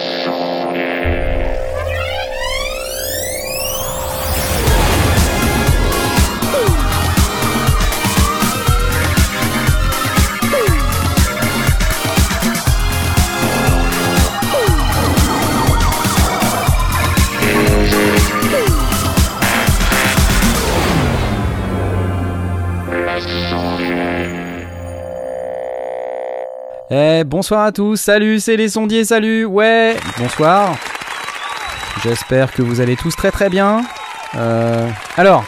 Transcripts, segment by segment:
Eh, bonsoir à tous, salut, c'est les sondiers, salut, ouais, bonsoir. J'espère que vous allez tous très très bien. Euh, alors,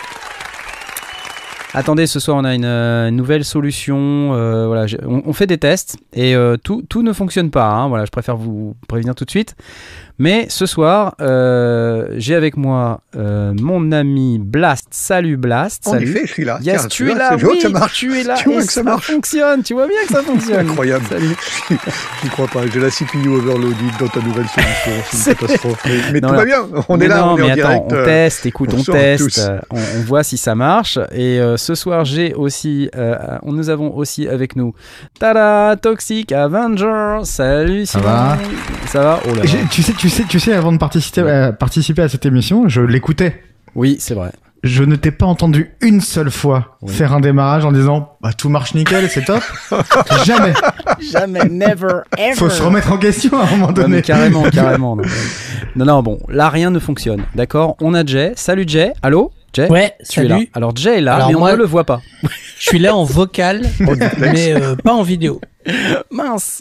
attendez, ce soir on a une, euh, nouvelle solution. euh, voilà, on, fait des tests et tout, tout ne fonctionne pas. hein, voilà, je préfère vous prévenir tout de suite. Mais ce soir, euh, j'ai avec moi euh, mon ami Blast. Salut Blast. En salut. effet, je suis là. Yes, Tiens, tu es là, je vois oui, que ça marche. tu es là, Tu vois et que ça marche. fonctionne, tu vois bien que ça fonctionne. Incroyable. Salut. J'y crois pas. J'ai la CPU overloaded dans ta nouvelle solution. C'est une catastrophe. Mais, mais Non, tout non. va bien. On Mais est là, non, on est mais en attends, direct. on euh, teste, écoute, on, teste, euh, on, on voit si ça marche. Et euh, ce soir, j'ai aussi, euh, on, nous avons aussi avec nous, tada, Toxic Avenger. Salut, Ça Simon. va Ça va? Oh là là. Tu sais, tu sais, tu sais, avant de participer, euh, participer à cette émission, je l'écoutais. Oui, c'est vrai. Je ne t'ai pas entendu une seule fois Oui. faire un démarrage en disant bah tout marche nickel, c'est top. Jamais. Jamais, never, ever. Faut se remettre en question à un moment donné. mais carrément, carrément. Non. non, non, bon, là rien ne fonctionne. D'accord? On a Jay. Salut Jay. Allô? Jay Ouais, Tu es là. salut. Alors Jay est là, Alors mais on moi- ne le voit pas. Je suis là en vocal, mais euh, pas en vidéo. Mince.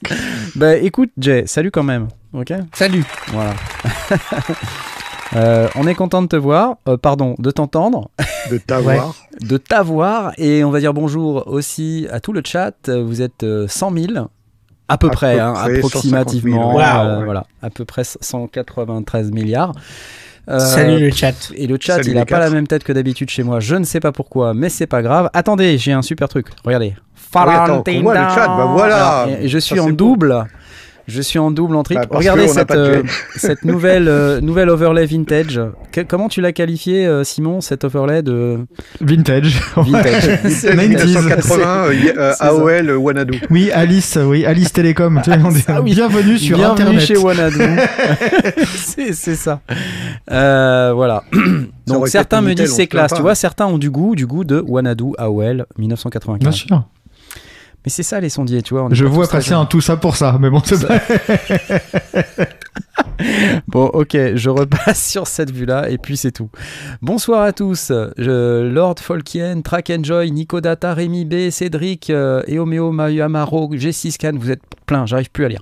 bah écoute Jay, salut quand même. Ok? Salut. Voilà. Euh, on est content de te voir, euh, pardon, de t'entendre, De t'avoir. de t'avoir, et on va dire bonjour aussi à tout le chat. Euh, Vous êtes euh, 100 000, à peu À près, peu hein, près, approximativement, 150 000, euh, ouais. voilà, à peu près 193 milliards. Euh, Salut le chat. Et le chat, Salut il les a pas quatre. la même tête que d'habitude chez moi. Je ne sais pas pourquoi, mais c'est pas grave. Attendez, j'ai un super truc. Regardez. Ah oui, attends, voit le chat, bah voilà. Alors, je suis Ça, en beau. Je suis en double en triple. Bah, Regardez cette, euh, cette nouvelle, euh, nouvelle overlay vintage. Que- comment tu l'as qualifié, euh, Simon, cette overlay de Vintage. vintage C'est 90s. 1980, euh, y- euh, C'est ça. AOL, Wanadu. Oui, Alice, oui, Alice Télécom. Tu sais, on dit, Ah oui. Bienvenue sur Bienvenue Internet. chez Wanadu. c'est ça. Euh, voilà. Donc certains me disent c'est classe. Tu vois, certains ont du goût, du goût de Wanadu AOL 1995. Bien sûr. Mais c'est ça les sondiers, tu vois. on Je vois passer un tout ça pour ça, mais bon, c'est pas. Bon, ok, je repasse sur cette vue-là et puis c'est tout. Bonsoir à tous. Je, Lord Folkien, Track Enjoy, Nico Data, Rémi B, Cédric, euh, Eomeo, Mayu Amaro, G6 Scan, vous êtes plein, j'arrive plus à lire.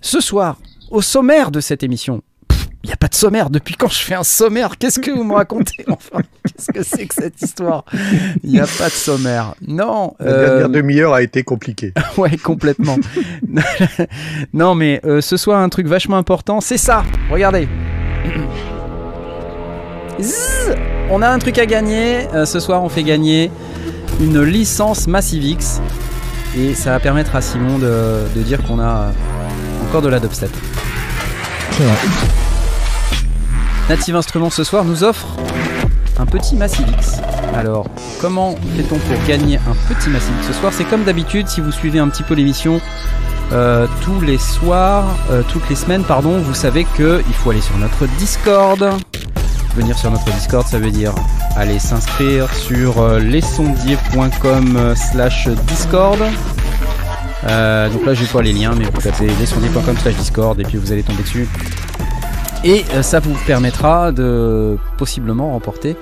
Ce soir, au sommaire de cette émission, il n'y a pas de sommaire. Depuis quand je fais un sommaire? Qu'est-ce que vous me racontez? Enfin, qu'est-ce que c'est que cette histoire? Il n'y a pas de sommaire. Non. La euh, dernière demi-heure a été compliquée. Ouais, complètement. non, mais euh, ce soir, un truc vachement important, c'est ça. Regardez. Zzz, on a un truc à gagner. Euh, ce soir, on fait gagner une licence Massive X. Et ça va permettre à Simon de, de dire qu'on a euh, encore de la dubstep. C'est vrai. Native Instruments ce soir nous offre un petit Massive X. Alors, comment fait-on pour gagner un petit Massive X ce soir? C'est comme d'habitude, si vous suivez un petit peu l'émission, euh, tous les soirs, euh, toutes les semaines, pardon, vous savez que il faut aller sur notre Discord. Venir sur notre Discord, ça veut dire aller s'inscrire sur euh, lesondiers.com slash Discord. Donc là, je vais pas les liens, mais vous tapez lesondiers.com slash Discord et puis vous allez tomber dessus. Et euh, ça vous permettra de possiblement remporter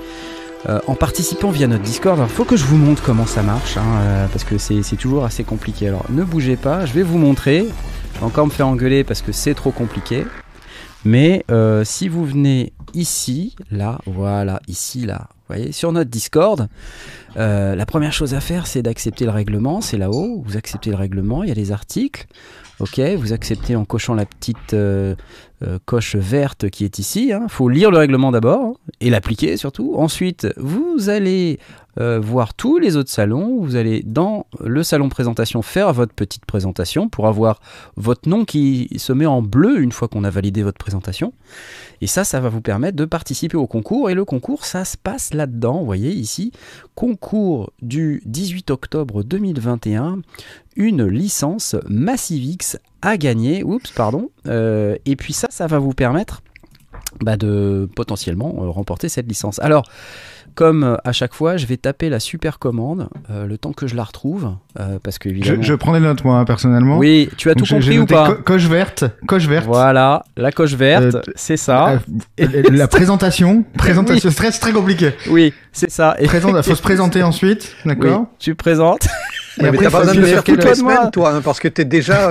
euh, en participant via notre Discord. Alors, faut que je vous montre comment ça marche, hein, euh, parce que c'est toujours assez compliqué. Alors, ne bougez pas, je vais vous montrer. Je vais encore me faire engueuler parce que c'est trop compliqué. Mais si vous venez ici, là, voilà, ici, là, vous voyez, sur notre Discord, la première chose à faire, c'est d'accepter le règlement. C'est là-haut, vous acceptez le règlement, il y a les articles. Ok, vous acceptez en cochant la petite euh, coche verte qui est ici. Il faut lire le règlement d'abord hein, et l'appliquer surtout. Ensuite, vous allez euh, voir tous les autres salons. Vous allez dans le salon présentation faire votre petite présentation pour avoir votre nom qui se met en bleu une fois qu'on a validé votre présentation. Et ça, ça va vous permettre de participer au concours. Et le concours, ça se passe là-dedans. Vous voyez ici, concours du 18 octobre 2021, une licence Massive X à gagner. Oups, pardon. Euh, et puis ça, ça va vous permettre bah, de potentiellement euh, remporter cette licence. Alors, comme euh, à chaque fois, je vais taper la super commande euh, le temps que je la retrouve, euh, parce que Je, évidemment. je prends des notes, moi, hein, personnellement. Oui, tu as Donc, tout compris ou pas co- Coche verte, coche verte. Voilà, la coche verte, Euh, c'est ça. La présentation, présentation, très, c'est très compliqué. Oui, c'est ça. Et Présent, faut se présenter ensuite, oui, d'accord tu présentes. Mais après, t'as pas besoin de le faire toutes les semaines, toi, hein, parce que t'es déjà.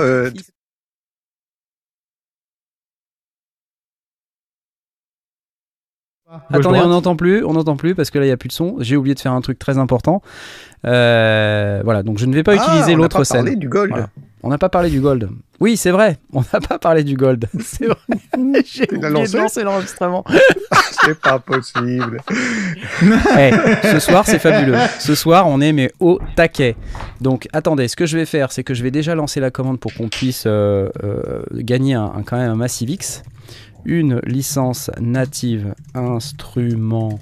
Attendez, on n'entend plus, on n'entend plus parce que là il n'y a plus de son. J'ai oublié de faire un truc très important. Euh, voilà, donc je ne vais pas ah, utiliser on n'a l'autre pas scène. parlé du gold. Voilà. On n'a pas parlé du gold. Oui, c'est vrai, on n'a pas parlé du gold. C'est vrai. J'ai oublié lancé de lancer l'enregistrement. C'est pas possible. Eh, ce soir, c'est fabuleux. Ce soir, on est mais au taquet. Donc, attendez, ce que je vais faire, c'est que je vais déjà lancer la commande pour qu'on puisse euh, euh, gagner un, un- quand même un Massive X. Une licence native instrument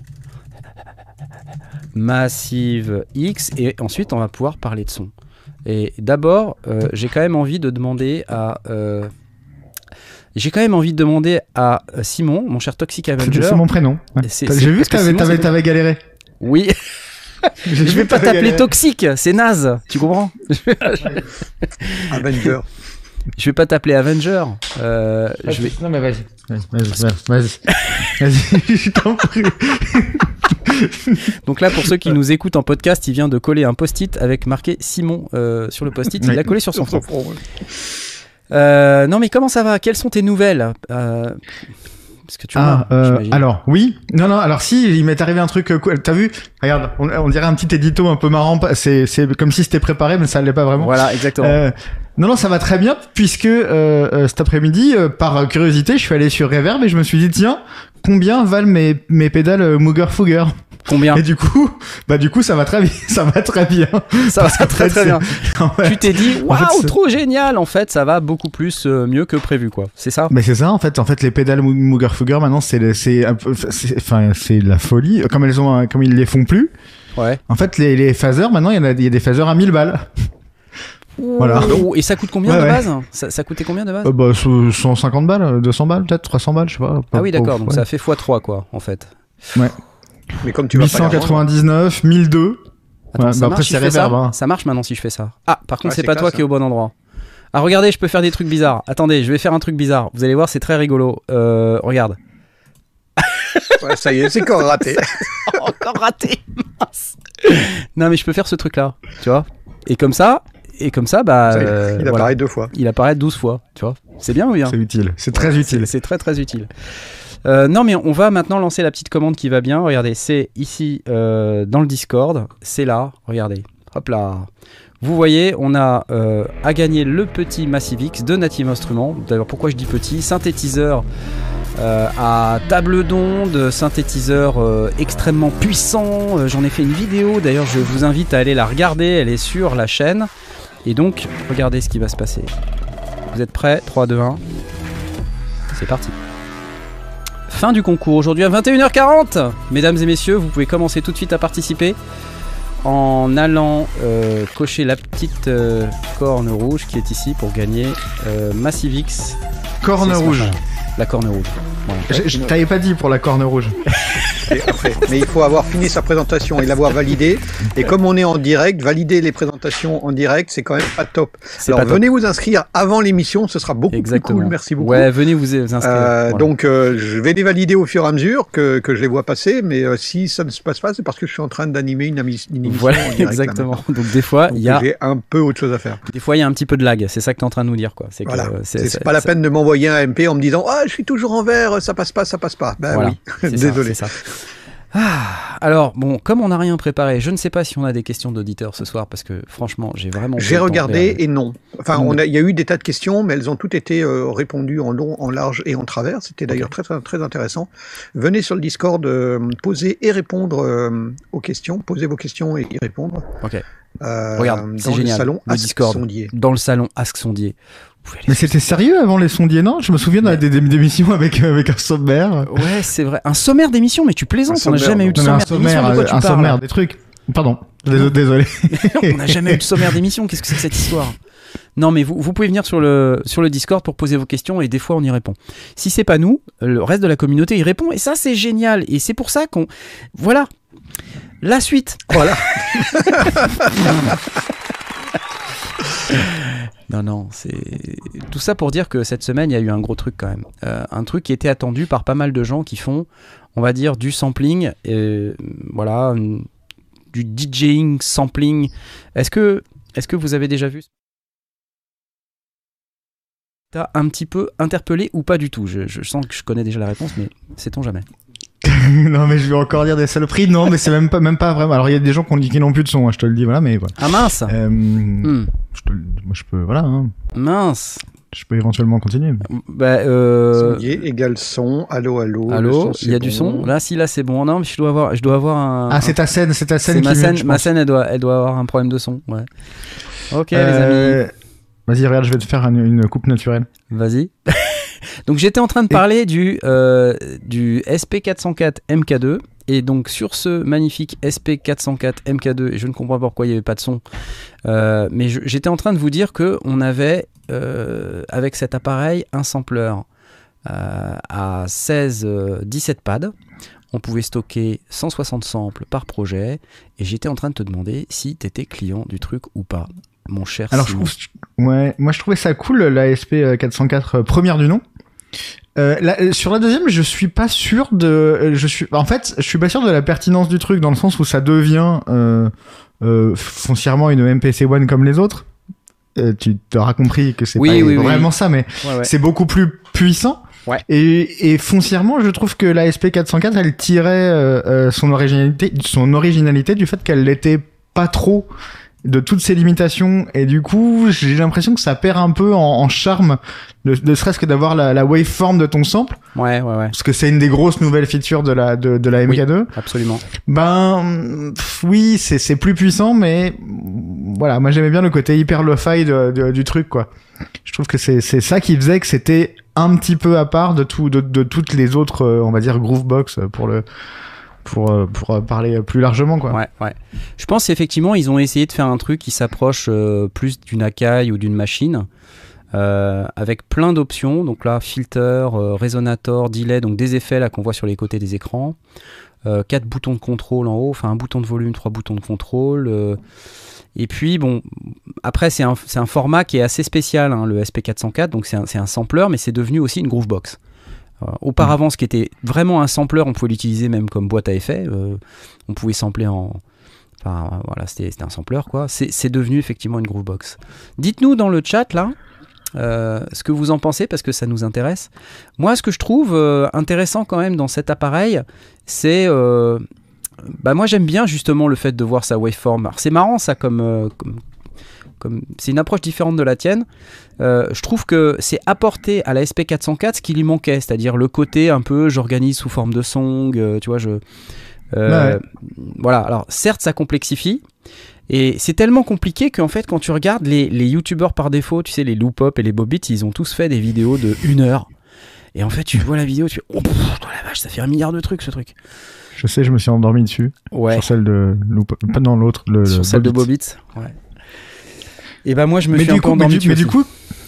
Massive X. Et ensuite, on va pouvoir parler de son. Et d'abord, euh, j'ai quand même envie de demander à. euh, j'ai quand même envie de demander à Simon, mon cher Toxic Avenger. c'est mon prénom. Ouais. J'ai vu que t'avais galéré. Oui, je vais pas t'appeler toxique, c'est naze, tu comprends? Avenger. Je vais pas t'appeler Avenger. euh, je vais... Non mais vas-y. Vas-y, vas-y, vas-y. Je t'en prie. Donc là, pour ceux qui nous écoutent en podcast, il vient de coller un post-it avec marqué Simon euh, sur le post-it. Il l'a collé sur son front. Euh, non, mais comment ça va? Quelles sont tes nouvelles? Euh, Parce que tu Ah, vois, euh, alors oui, non non, alors si, il m'est arrivé un truc. cool. T'as vu? Regarde, on, on dirait un petit édito un peu marrant. c'est comme si c'était préparé, mais ça l'est pas vraiment. Voilà, exactement. Non, non, ça va très bien, puisque euh, euh, cet après-midi, euh, par curiosité, je suis allé sur Reverb et je me suis dit, tiens, combien valent mes, mes pédales Mooger Fooger Combien Et du coup, bah du coup, ça va très bien, ça va très bien. Ça va qu'en très fait, très bien. En fait- Tu t'es dit, waouh, trop génial En fait, ça va beaucoup plus euh, mieux que prévu, quoi. C'est ça? Mais c'est ça en fait. En fait, les pédales Mo- Mooger Fooger maintenant, c'est c'est enfin, c'est la folie. Comme elles ont, comme ils les font plus. Ouais. En fait, les, les phasers maintenant, il y en a, il y a des phasers à 1000 balles. Voilà. Et ça coûte combien Ouais, de ouais. base ça, ça coûtait combien de base Euh, bah, so- 150 balles, 200 balles, peut-être 300 balles, je sais pas. Ah oui, d'accord. Donc Ouais. ça fait x3, quoi, en fait. Mais comme tu vas pas les revendre, 899, 1002. Attends, Ouais, ça bah marche après, si fais ça hein. Ça marche maintenant si je fais ça. Ah, par contre, Ouais, c'est pas toi qui es au bon endroit. Ah, regardez, je peux faire des trucs bizarres. Attendez, je vais faire un truc bizarre. Vous allez voir, c'est très rigolo. Euh, regarde. ouais, ça y est, c'est encore raté. Encore raté. Mince. non, mais je peux faire ce truc-là, tu vois. Et comme ça, et comme ça, bah, Ça euh, Il voilà. apparaît deux fois. il apparaît 12 fois, tu vois. C'est bien ou bien? C'est utile. C'est très utile. C'est très très utile. Euh, non mais on va maintenant lancer la petite commande qui va bien. Regardez, c'est ici euh, dans le Discord. C'est là. Regardez. Hop là. Vous voyez, on a euh, à gagner le petit Massive X de Native Instruments. D'ailleurs, pourquoi je dis petit? Synthétiseur euh, à table d'onde, synthétiseur euh, extrêmement puissant. Euh, J'en ai fait une vidéo. D'ailleurs, je vous invite à aller la regarder. Elle est sur la chaîne. Et donc, regardez ce qui va se passer. Vous êtes prêts? 3, 2, 1. C'est parti. Fin du concours aujourd'hui à 21h40. Mesdames et messieurs, vous pouvez commencer tout de suite à participer en allant euh, cocher la petite euh, corne rouge qui est ici pour gagner euh, Massive X. Corne rouge. La corne rouge. Voilà. Je, je t'avais pas dit pour la corne rouge. Après. Mais il faut avoir fini sa présentation et l'avoir validée. Et comme on est en direct, valider les présentations en direct, c'est quand même pas top. C'est Alors pas top. venez vous inscrire avant l'émission, ce sera beaucoup Exactement. plus cool. Merci beaucoup. Ouais, venez vous inscrire. Euh, Voilà. Donc euh, je vais les valider au fur et à mesure que, que je les vois passer, mais euh, si ça ne se passe pas, c'est parce que je suis en train d'animer une, une émission voilà, en direct. là, exactement. Donc des fois, il y a J'ai un peu autre chose à faire. des fois il y a un petit peu de lag. C'est ça que tu es en train de nous dire quoi. C'est que Voilà. C'est c'est pas la peine de m'envoyer un MP en me disant ah je suis toujours en vert, ça passe pas, ça passe pas. Ben Voilà. oui, désolé. ça. Ah, alors, bon, comme on n'a rien préparé, je ne sais pas si on a des questions d'auditeurs ce soir parce que franchement, j'ai vraiment. J'ai regardé et non. Enfin, a, il y a eu des tas de questions, mais elles ont toutes été euh, répondues en long, en large et en travers. C'était d'ailleurs très, très très intéressant. Venez sur le Discord, euh, poser et répondre euh, aux questions, poser vos questions et y répondre. Ok. Euh, Regarde, c'est dans le génial, salon le Ask Discord. Sondier. Dans le salon Ask Sondier. Mais c'était sérieux avant les sondiers, non? Je me souviens Ouais. des, des, des émissions avec, euh, avec un sommaire. Ouais, c'est vrai. Un sommaire d'émission, mais tu plaisantes, Un on n'a sommaire, jamais eu de Non, mais un sommaire d'émission. sommaire, De quoi euh, tu un parles sommaire, des trucs. Pardon. Désolé. désolé. On n'a jamais eu de sommaire d'émission. Qu'est-ce que c'est que cette histoire? Non, mais vous, vous pouvez venir sur le, sur le Discord pour poser vos questions et des fois on y répond. Si c'est pas nous, le reste de la communauté y répond et ça c'est génial. Et c'est pour ça qu'on. Voilà. La suite. Voilà. Non, non, c'est tout ça pour dire que cette semaine, il y a eu un gros truc quand même. Euh, un truc qui était attendu par pas mal de gens qui font, on va dire, du sampling, et, voilà, une- du DJing sampling. Est-ce que, est-ce que vous avez déjà vu T'as un petit peu interpellé ou pas du tout? Je, je sens que je connais déjà la réponse, mais sait-on jamais? non, mais je vais encore dire des saloperies. Non, mais c'est même pas, même pas vraiment. Alors, il y a des gens qui ont dit qu'ils n'ont plus de son, hein, je te le dis, voilà, mais voilà. Ah mince Euh, Hmm, je te moi, je peux, voilà, hein. Mince je peux éventuellement continuer. Bah, euh, Sonnier égale son. Allô, allô. Allô, il y a du son Là, si, là, c'est bon. Non, mais je dois avoir, je dois avoir un. Ah, un- c'est ta scène, c'est ta scène C'est qui ma scène, ma scène elle, doit, elle doit avoir un problème de son. Ouais. Ok, les amis, Euh, Vas-y, regarde, je vais te faire une, une coupe naturelle. vas-y. donc j'étais en train de Et- parler du, euh, du SP404 MK2. Et donc sur ce magnifique SP404 MK2, et je ne comprends pas pourquoi il n'y avait pas de son, euh, mais j'étais en train de vous dire que on avait euh, avec cet appareil un sampler à 16, euh, 17 pads. On pouvait stocker 160 samples par projet. Et j'étais en train de te demander si tu étais client du truc ou pas, mon cher Alors, je trouve, ouais, moi, je trouvais ça cool, la SP 404 euh, première du nom. Euh, la- euh, sur la deuxième, je suis pas sûr de. euh, Je suis, en fait, je suis pas sûr de la pertinence du truc dans le sens où ça devient euh, euh, foncièrement une MPC One comme les autres. Tu t'auras compris que c'est Oui, pas oui, oui. vraiment ça, mais Ouais, ouais. c'est beaucoup plus puissant. Ouais. Et, et foncièrement, je trouve que la SP404, elle tirait son originalité, son originalité du fait qu'elle l'était pas trop de toutes ses limitations et du coup j'ai l'impression que ça perd un peu en, en charme ne, ne serait-ce que d'avoir la, la waveform de ton sample Ouais, ouais, ouais, parce que c'est une des grosses nouvelles features de la de, de la Oui. MK2 absolument. ben pff, oui c'est c'est plus puissant mais voilà moi j'aimais bien le côté hyper lo-fi de- de- du truc quoi je trouve que c'est c'est ça qui faisait que c'était un petit peu à part de tout de, de toutes les autres euh, on va dire groovebox euh, pour le pour euh, euh, parler plus largement quoi Ouais, ouais. Je pense effectivement ils ont essayé de faire un truc qui s'approche euh, plus d'une Akai ou d'une machine. euh, avec plein d'options, donc là filter, euh, résonator, delay, donc des effets qu'on voit sur les côtés des écrans, euh, quatre boutons de contrôle en haut, enfin un bouton de volume, trois boutons de contrôle, euh, et puis bon, après c'est un, format qui est assez spécial, hein, le SP404, donc c'est un, un sampler, mais c'est devenu aussi une groovebox. Euh, auparavant, ce qui était vraiment un sampler, on pouvait l'utiliser même comme boîte à effets. euh, on pouvait sampler en. Enfin, voilà, c'était un sampler, quoi. C'est devenu effectivement une groovebox. Dites-nous dans le chat, là, euh, ce que vous en pensez, parce que ça nous intéresse. Moi, ce que je trouve intéressant quand même dans cet appareil, c'est. bah, moi, j'aime bien justement le fait de voir sa waveform. C'est marrant, ça, comme comme c'est une approche différente de la tienne. Euh, je trouve que c'est apporté à la SP404 ce qui lui manquait, c'est-à-dire le côté un peu j'organise sous forme de song, euh, tu vois, je. euh, Voilà, alors certes ça complexifie, et c'est tellement compliqué qu'en fait quand tu regardes les, les youtubeurs par défaut, tu sais, les Loopop et les Bobits, ils ont tous fait des vidéos de une heure. Et en fait tu vois la vidéo, tu fais oh pff, oh la vache, ça fait un milliard de trucs ce truc. je sais je me suis endormi dessus Ouais. sur celle de Loop- pas dans l'autre le, Sur le celle de Bobit. Ouais. Et bah moi je me mais suis un peu coup, mais, du, mais dessus du coup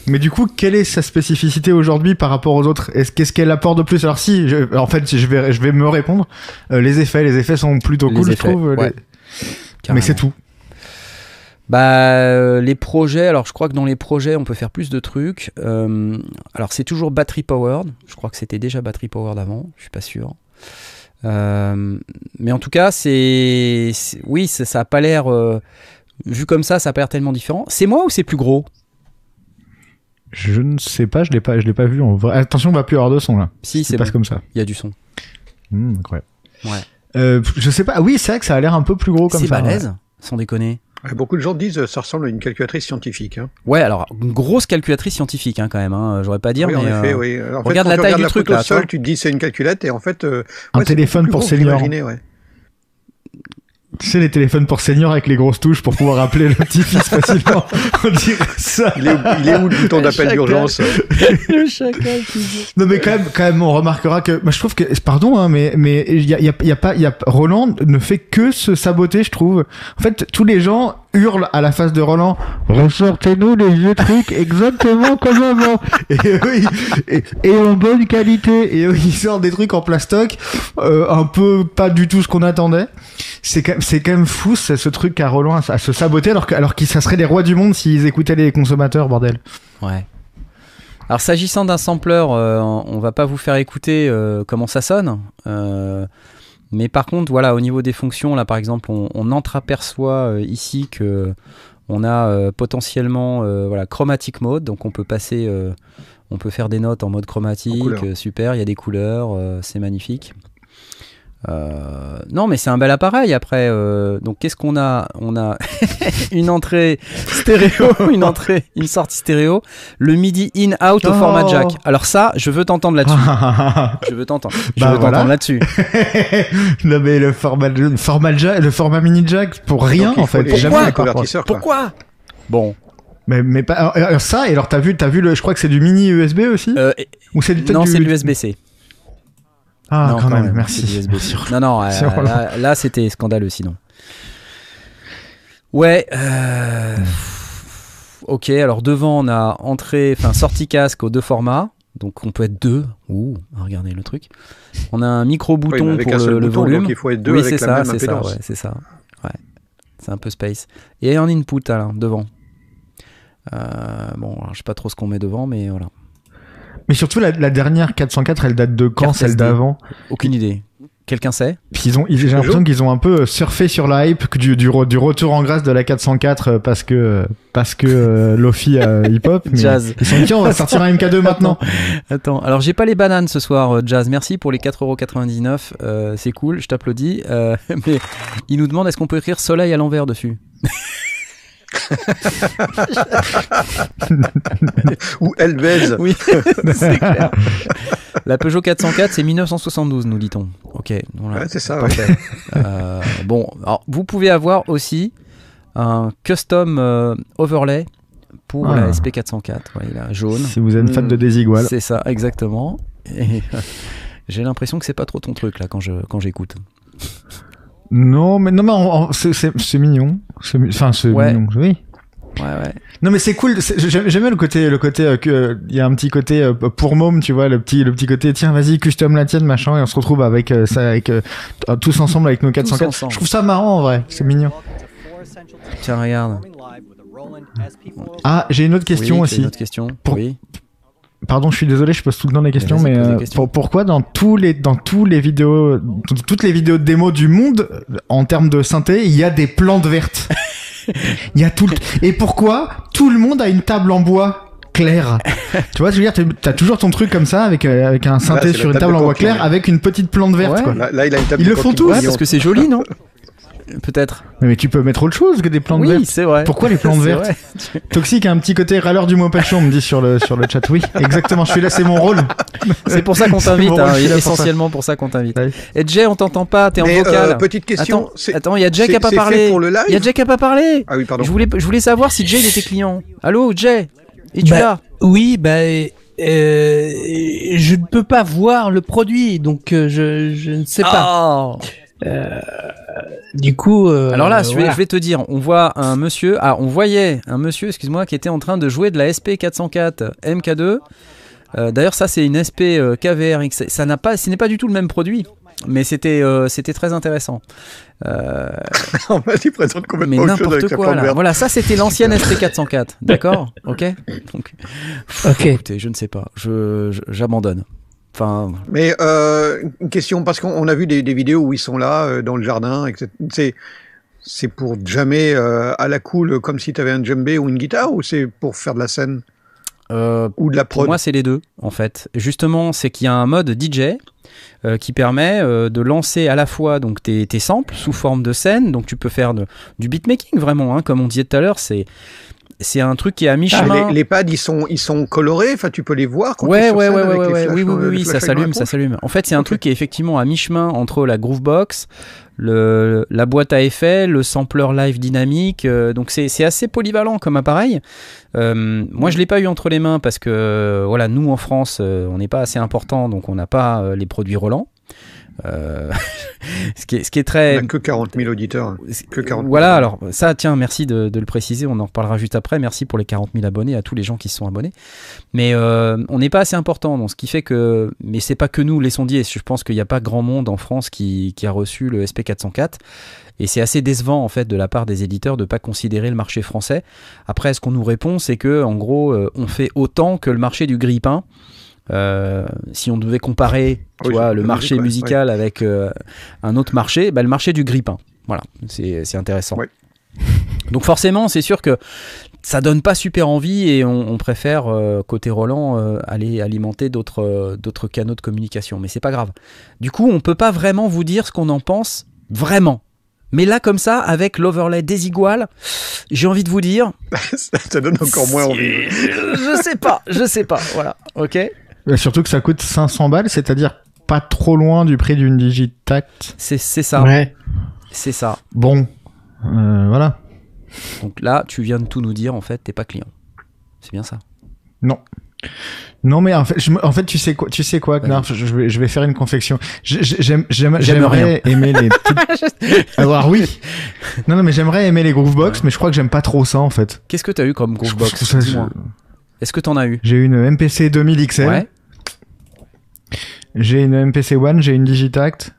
mais du coup quelle est sa spécificité aujourd'hui par rapport aux autres Est-ce qu'est-ce qu'elle apporte de plus? Alors si je- en fait je vais je vais me répondre Euh, les effets les effets sont plutôt Les cool je trouve les- mais c'est tout Bah, euh, les projets, alors je crois que dans les projets, on peut faire plus de trucs. Euh, alors, c'est toujours battery powered. Je crois que c'était déjà battery powered avant, je suis pas sûr. Euh, mais en tout cas, c'est. Oui, ça, ça a pas l'air. Euh, vu comme ça, ça a pas l'air tellement différent. C'est moi ou c'est plus gros? Je ne sais pas je l'ai pas je l'ai pas vu en vrai attention on va plus avoir de son là Si, c'est c'est passe bon. comme ça Il y a du son. Hmm, incroyable Ouais. Euh, je sais pas ah oui c'est vrai que ça a l'air un peu plus gros comme C'est ça balèze, sans déconner. Beaucoup de gens disent que ça ressemble à une calculatrice scientifique. hein. Ouais, alors, une grosse calculatrice scientifique, hein, quand même. Hein, J'aurais pas à dire, oui, en mais. effet, euh, oui. Alors, en regarde fait, la taille du truc, là, toi. tu te dis c'est une calculette et en fait. euh, Un ouais, c'est téléphone pour senior. ouais. Tu sais les téléphones pour seniors avec les grosses touches pour pouvoir appeler le petit-fils facilement. On dirait ça. Il est où, il est où le bouton d'appel d'urgence Le chacal Non mais quand même, quand même, on remarquera que, moi je trouve que, pardon, hein, mais mais il y a, y a, il y a pas, il y a Roland ne fait que se saboter, je trouve. En fait, tous les gens hurle à la face de Roland. Ressortez-nous les vieux trucs exactement comme avant. Et, ils- et, en bonne qualité. Et eux, ils sortent des trucs en plastoc euh, un peu pas du tout ce qu'on attendait. C'est quand, quand même fou ce, truc qu'a Roland à, à se saboter alors que qu'ils ça serait les rois du monde s'ils écoutaient les consommateurs bordel. Ouais. Alors s'agissant d'un sampler, euh, on va pas vous faire écouter euh, comment ça sonne. Mais par contre, voilà, au niveau des fonctions, là par exemple, on, on entreaperçoit euh, ici que on a euh, potentiellement euh, voilà chromatic mode, donc on peut passer, euh, on peut faire des notes en mode chromatique, super, il y a des couleurs, c'est magnifique. Euh, non, mais c'est un bel appareil. Après, euh, donc qu'est-ce qu'on a? On a une entrée stéréo, une entrée, une sortie stéréo, le MIDI in-out au Oh. format jack. Alors ça, je veux t'entendre là-dessus. je veux t'entendre. Je Bah veux voilà. t'entendre là-dessus. non mais le format le format jack, le format mini jack pour rien Donc, en fait les- jamais les d'accord, quoi. convertisseurs, quoi. Pourquoi? Bon, mais mais pas alors, alors ça et alors t'as vu t'as vu le je crois que c'est du mini USB aussi? Euh, ou c'est du non, du- c'est de l'USB-C. Ah non, quand, même, merci. Non, non, euh, là, là, c'était scandaleux sinon. Ouais. euh, Ok, alors devant on a entrée, enfin sortie casque aux deux formats, donc on peut être deux. Ouh, regardez le truc. On a un micro Oui, bouton avec pour un seul le, le bouton, volume. donc il faut être deux oui, c'est ça, c'est ça, ouais, c'est ça. Ouais, c'est un peu space. Et en input là, devant. Euh, bon, alors, je sais pas trop ce qu'on met devant, mais voilà. Mais surtout la, la dernière 404 elle date de quand Carte celle d'avant? Aucune idée. Quelqu'un sait? Puis ils ont ils- j'ai l'impression qu'ils ont un peu surfé sur la hype que du, du, re- du retour en grâce de la 404 euh, parce que euh, parce que euh, Lofi euh, hip hop mais Jazz. ils sont dit tiens on va sortir un MK2 maintenant Attends, alors j'ai pas les bananes ce soir, Jazz. Merci pour les 4,99€. Euh, c'est cool, je t'applaudis. Euh, mais il nous demande est-ce qu'on peut écrire soleil à l'envers dessus? Ou Elvez. Oui, c'est clair. La Peugeot 404, c'est 1972, nous dit-on. Ok, voilà. Ouais, c'est ça. Euh, bon, alors, vous pouvez avoir aussi un custom euh, overlay pour Ah. la SP404. Ouais, il a jaune. si vous êtes fan de Desigual C'est ça, exactement. Et euh, j'ai l'impression que c'est pas trop ton truc là quand je quand j'écoute. Non mais non mais c'est mignon enfin c'est Ouais. mignon oui Ouais, ouais. Non mais c'est cool, c'est- j'aime le côté le côté euh, que il y a un petit côté euh, pour môme, tu vois, le petit le petit côté tiens, vas-y, custom la tienne machin et on se retrouve avec euh, ça avec euh, tous ensemble avec nos 404. ensemble. Je trouve ça marrant en vrai, c'est mignon. Tiens, regarde. Ah, j'ai une autre question Oui, aussi. Une autre question. Pour- Oui. Pardon, je suis désolé, je pose tout le temps des questions mais des euh, questions. pour- pourquoi dans tous les dans tous les vidéos dans toutes les vidéos de démo du monde euh, en termes de synthé, il y a des plantes vertes? Il y a tout le... et pourquoi tout le monde a une table en bois claire? Tu vois, je veux dire, t'as- toujours ton truc comme ça avec euh, avec un synthé sur une table en bois clair avec une petite plante verte Ouais. quoi. Là, là, il a une table Ils le font tous. Parce que c'est joli, non? Peut-être. Mais, mais tu peux mettre autre chose que des plantes Oui, vertes. c'est vrai. Pourquoi les plantes vertes. Toxique a un petit côté râleur du mot pêchon, on me dit sur le sur le chat. Oui, exactement. Je suis là, c'est mon rôle. C'est pour ça qu'on t'invite, hein, essentiellement pour ça qu'on t'invite. Ouais. Et Jay, on t'entend pas, t'es en Mais, vocal. euh, petite question. Attends, c'est- attends, il y a Jay qui a pas parlé. Il y a Jay qui a pas parlé. Ah oui, pardon. Je voulais, je voulais savoir si Jay il était client. Allô, Jay Et tu Bah, là? Oui, bah, euh, je ne peux pas voir le produit, donc euh, je, je ne sais pas. Ah. Du coup, euh, Alors là, je vais, voilà. je vais te dire, on voit un monsieur, ah, on voyait un monsieur, excuse-moi, qui était en train de jouer de la SP404 MK2. Euh, D'ailleurs, ça, c'est une SP euh, KVR. Ça- Ça n'a pas, ce n'est pas du tout le même produit, mais c'était, euh, c'était très intéressant. Euh, On m'a dit présente mais complètement autre chose avec n'importe la quoi là. Voilà, ça, c'était l'ancienne SP404. D'accord, ok? Donc, pff, Ok. écoutez, je ne sais pas, je- j'abandonne. Enfin, Mais euh, une question, parce qu'on on a vu des, des vidéos où ils sont là, euh, dans le jardin, etc. C'est, c'est pour jammer euh, à la cool, comme si tu avais un djembé ou une guitare, ou c'est pour faire de la scène ou de la Pour prod moi, c'est les deux, en fait. Justement, c'est qu'il y a un mode DJ euh, qui permet euh, de lancer à la fois donc tes, tes samples sous forme de scène. Donc, tu peux faire de- du beatmaking vraiment, hein, comme on disait tout à l'heure. C'est c'est un truc qui est à Ah, mi-chemin. les, les pads, ils sont, ils sont colorés, enfin tu peux les voir quand Ouais, sur ouais, ouais, ouais, les ouais, flashs, oui, oui, euh, oui, oui, ça s'allume, ça s'allume. En fait, c'est un truc qui est effectivement à mi-chemin entre la Groovebox, le, la boîte à effets, le sampler live dynamique. euh, donc c'est assez polyvalent comme appareil. Euh, moi, je l'ai pas eu entre les mains parce que voilà, nous en France, on n'est pas assez important, donc on n'a pas les produits Roland. Euh, ce, qui est, ce qui est On très... n'a que 40 000 auditeurs. Que 40 000. Voilà, alors ça, tiens, merci de, de le préciser, on en reparlera juste après. Merci pour les 40 000 abonnés, à tous les gens qui se sont abonnés. Mais euh, on n'est pas assez important, donc ce qui fait que. Mais c'est pas que nous, les sondiers. Je pense qu'il n'y a pas grand monde en France qui, qui a reçu le SP404. Et c'est assez décevant, en fait, de la part des éditeurs de ne pas considérer le marché français. Après, ce qu'on nous répond, c'est que, en gros, euh, on fait autant que le marché du grille-pain. Euh, si on devait comparer tu Oui, vois, le musique, marché ouais, musical avec euh, un autre marché, bah, le marché du grille-pain. Voilà, c'est c'est intéressant. Ouais. Donc forcément, c'est sûr que ça donne pas super envie et on, on préfère, euh, côté Roland, euh, aller alimenter d'autres euh, d'autres canaux de communication. Mais c'est pas grave. Du coup, on peut pas vraiment vous dire ce qu'on en pense vraiment. Mais là, comme ça, avec l'overlay désigual, j'ai envie de vous dire. ça donne encore moins envie. je sais pas, je sais pas. Voilà, ok? Surtout que ça coûte 500 balles, c'est-à-dire pas trop loin du prix d'une Digitact. C'est c'est ça, Ouais. c'est ça. Bon, euh, voilà. Donc là, tu viens de tout nous dire, en fait, t'es pas client. C'est bien ça. Non. Non mais en fait, je me- en fait tu sais quoi, tu sais quoi, Knarf, je, vais, je vais faire une confection. J'aimerais aimer les. petites- Alors oui. Non non mais j'aimerais aimer les Groovebox, mais je crois que j'aime pas trop ça en fait. Qu'est-ce que t'as eu comme Groovebox. Est-ce que t'en as eu? J'ai une MPC 2000 XL, Ouais. j'ai une MPC One, j'ai une Digitact.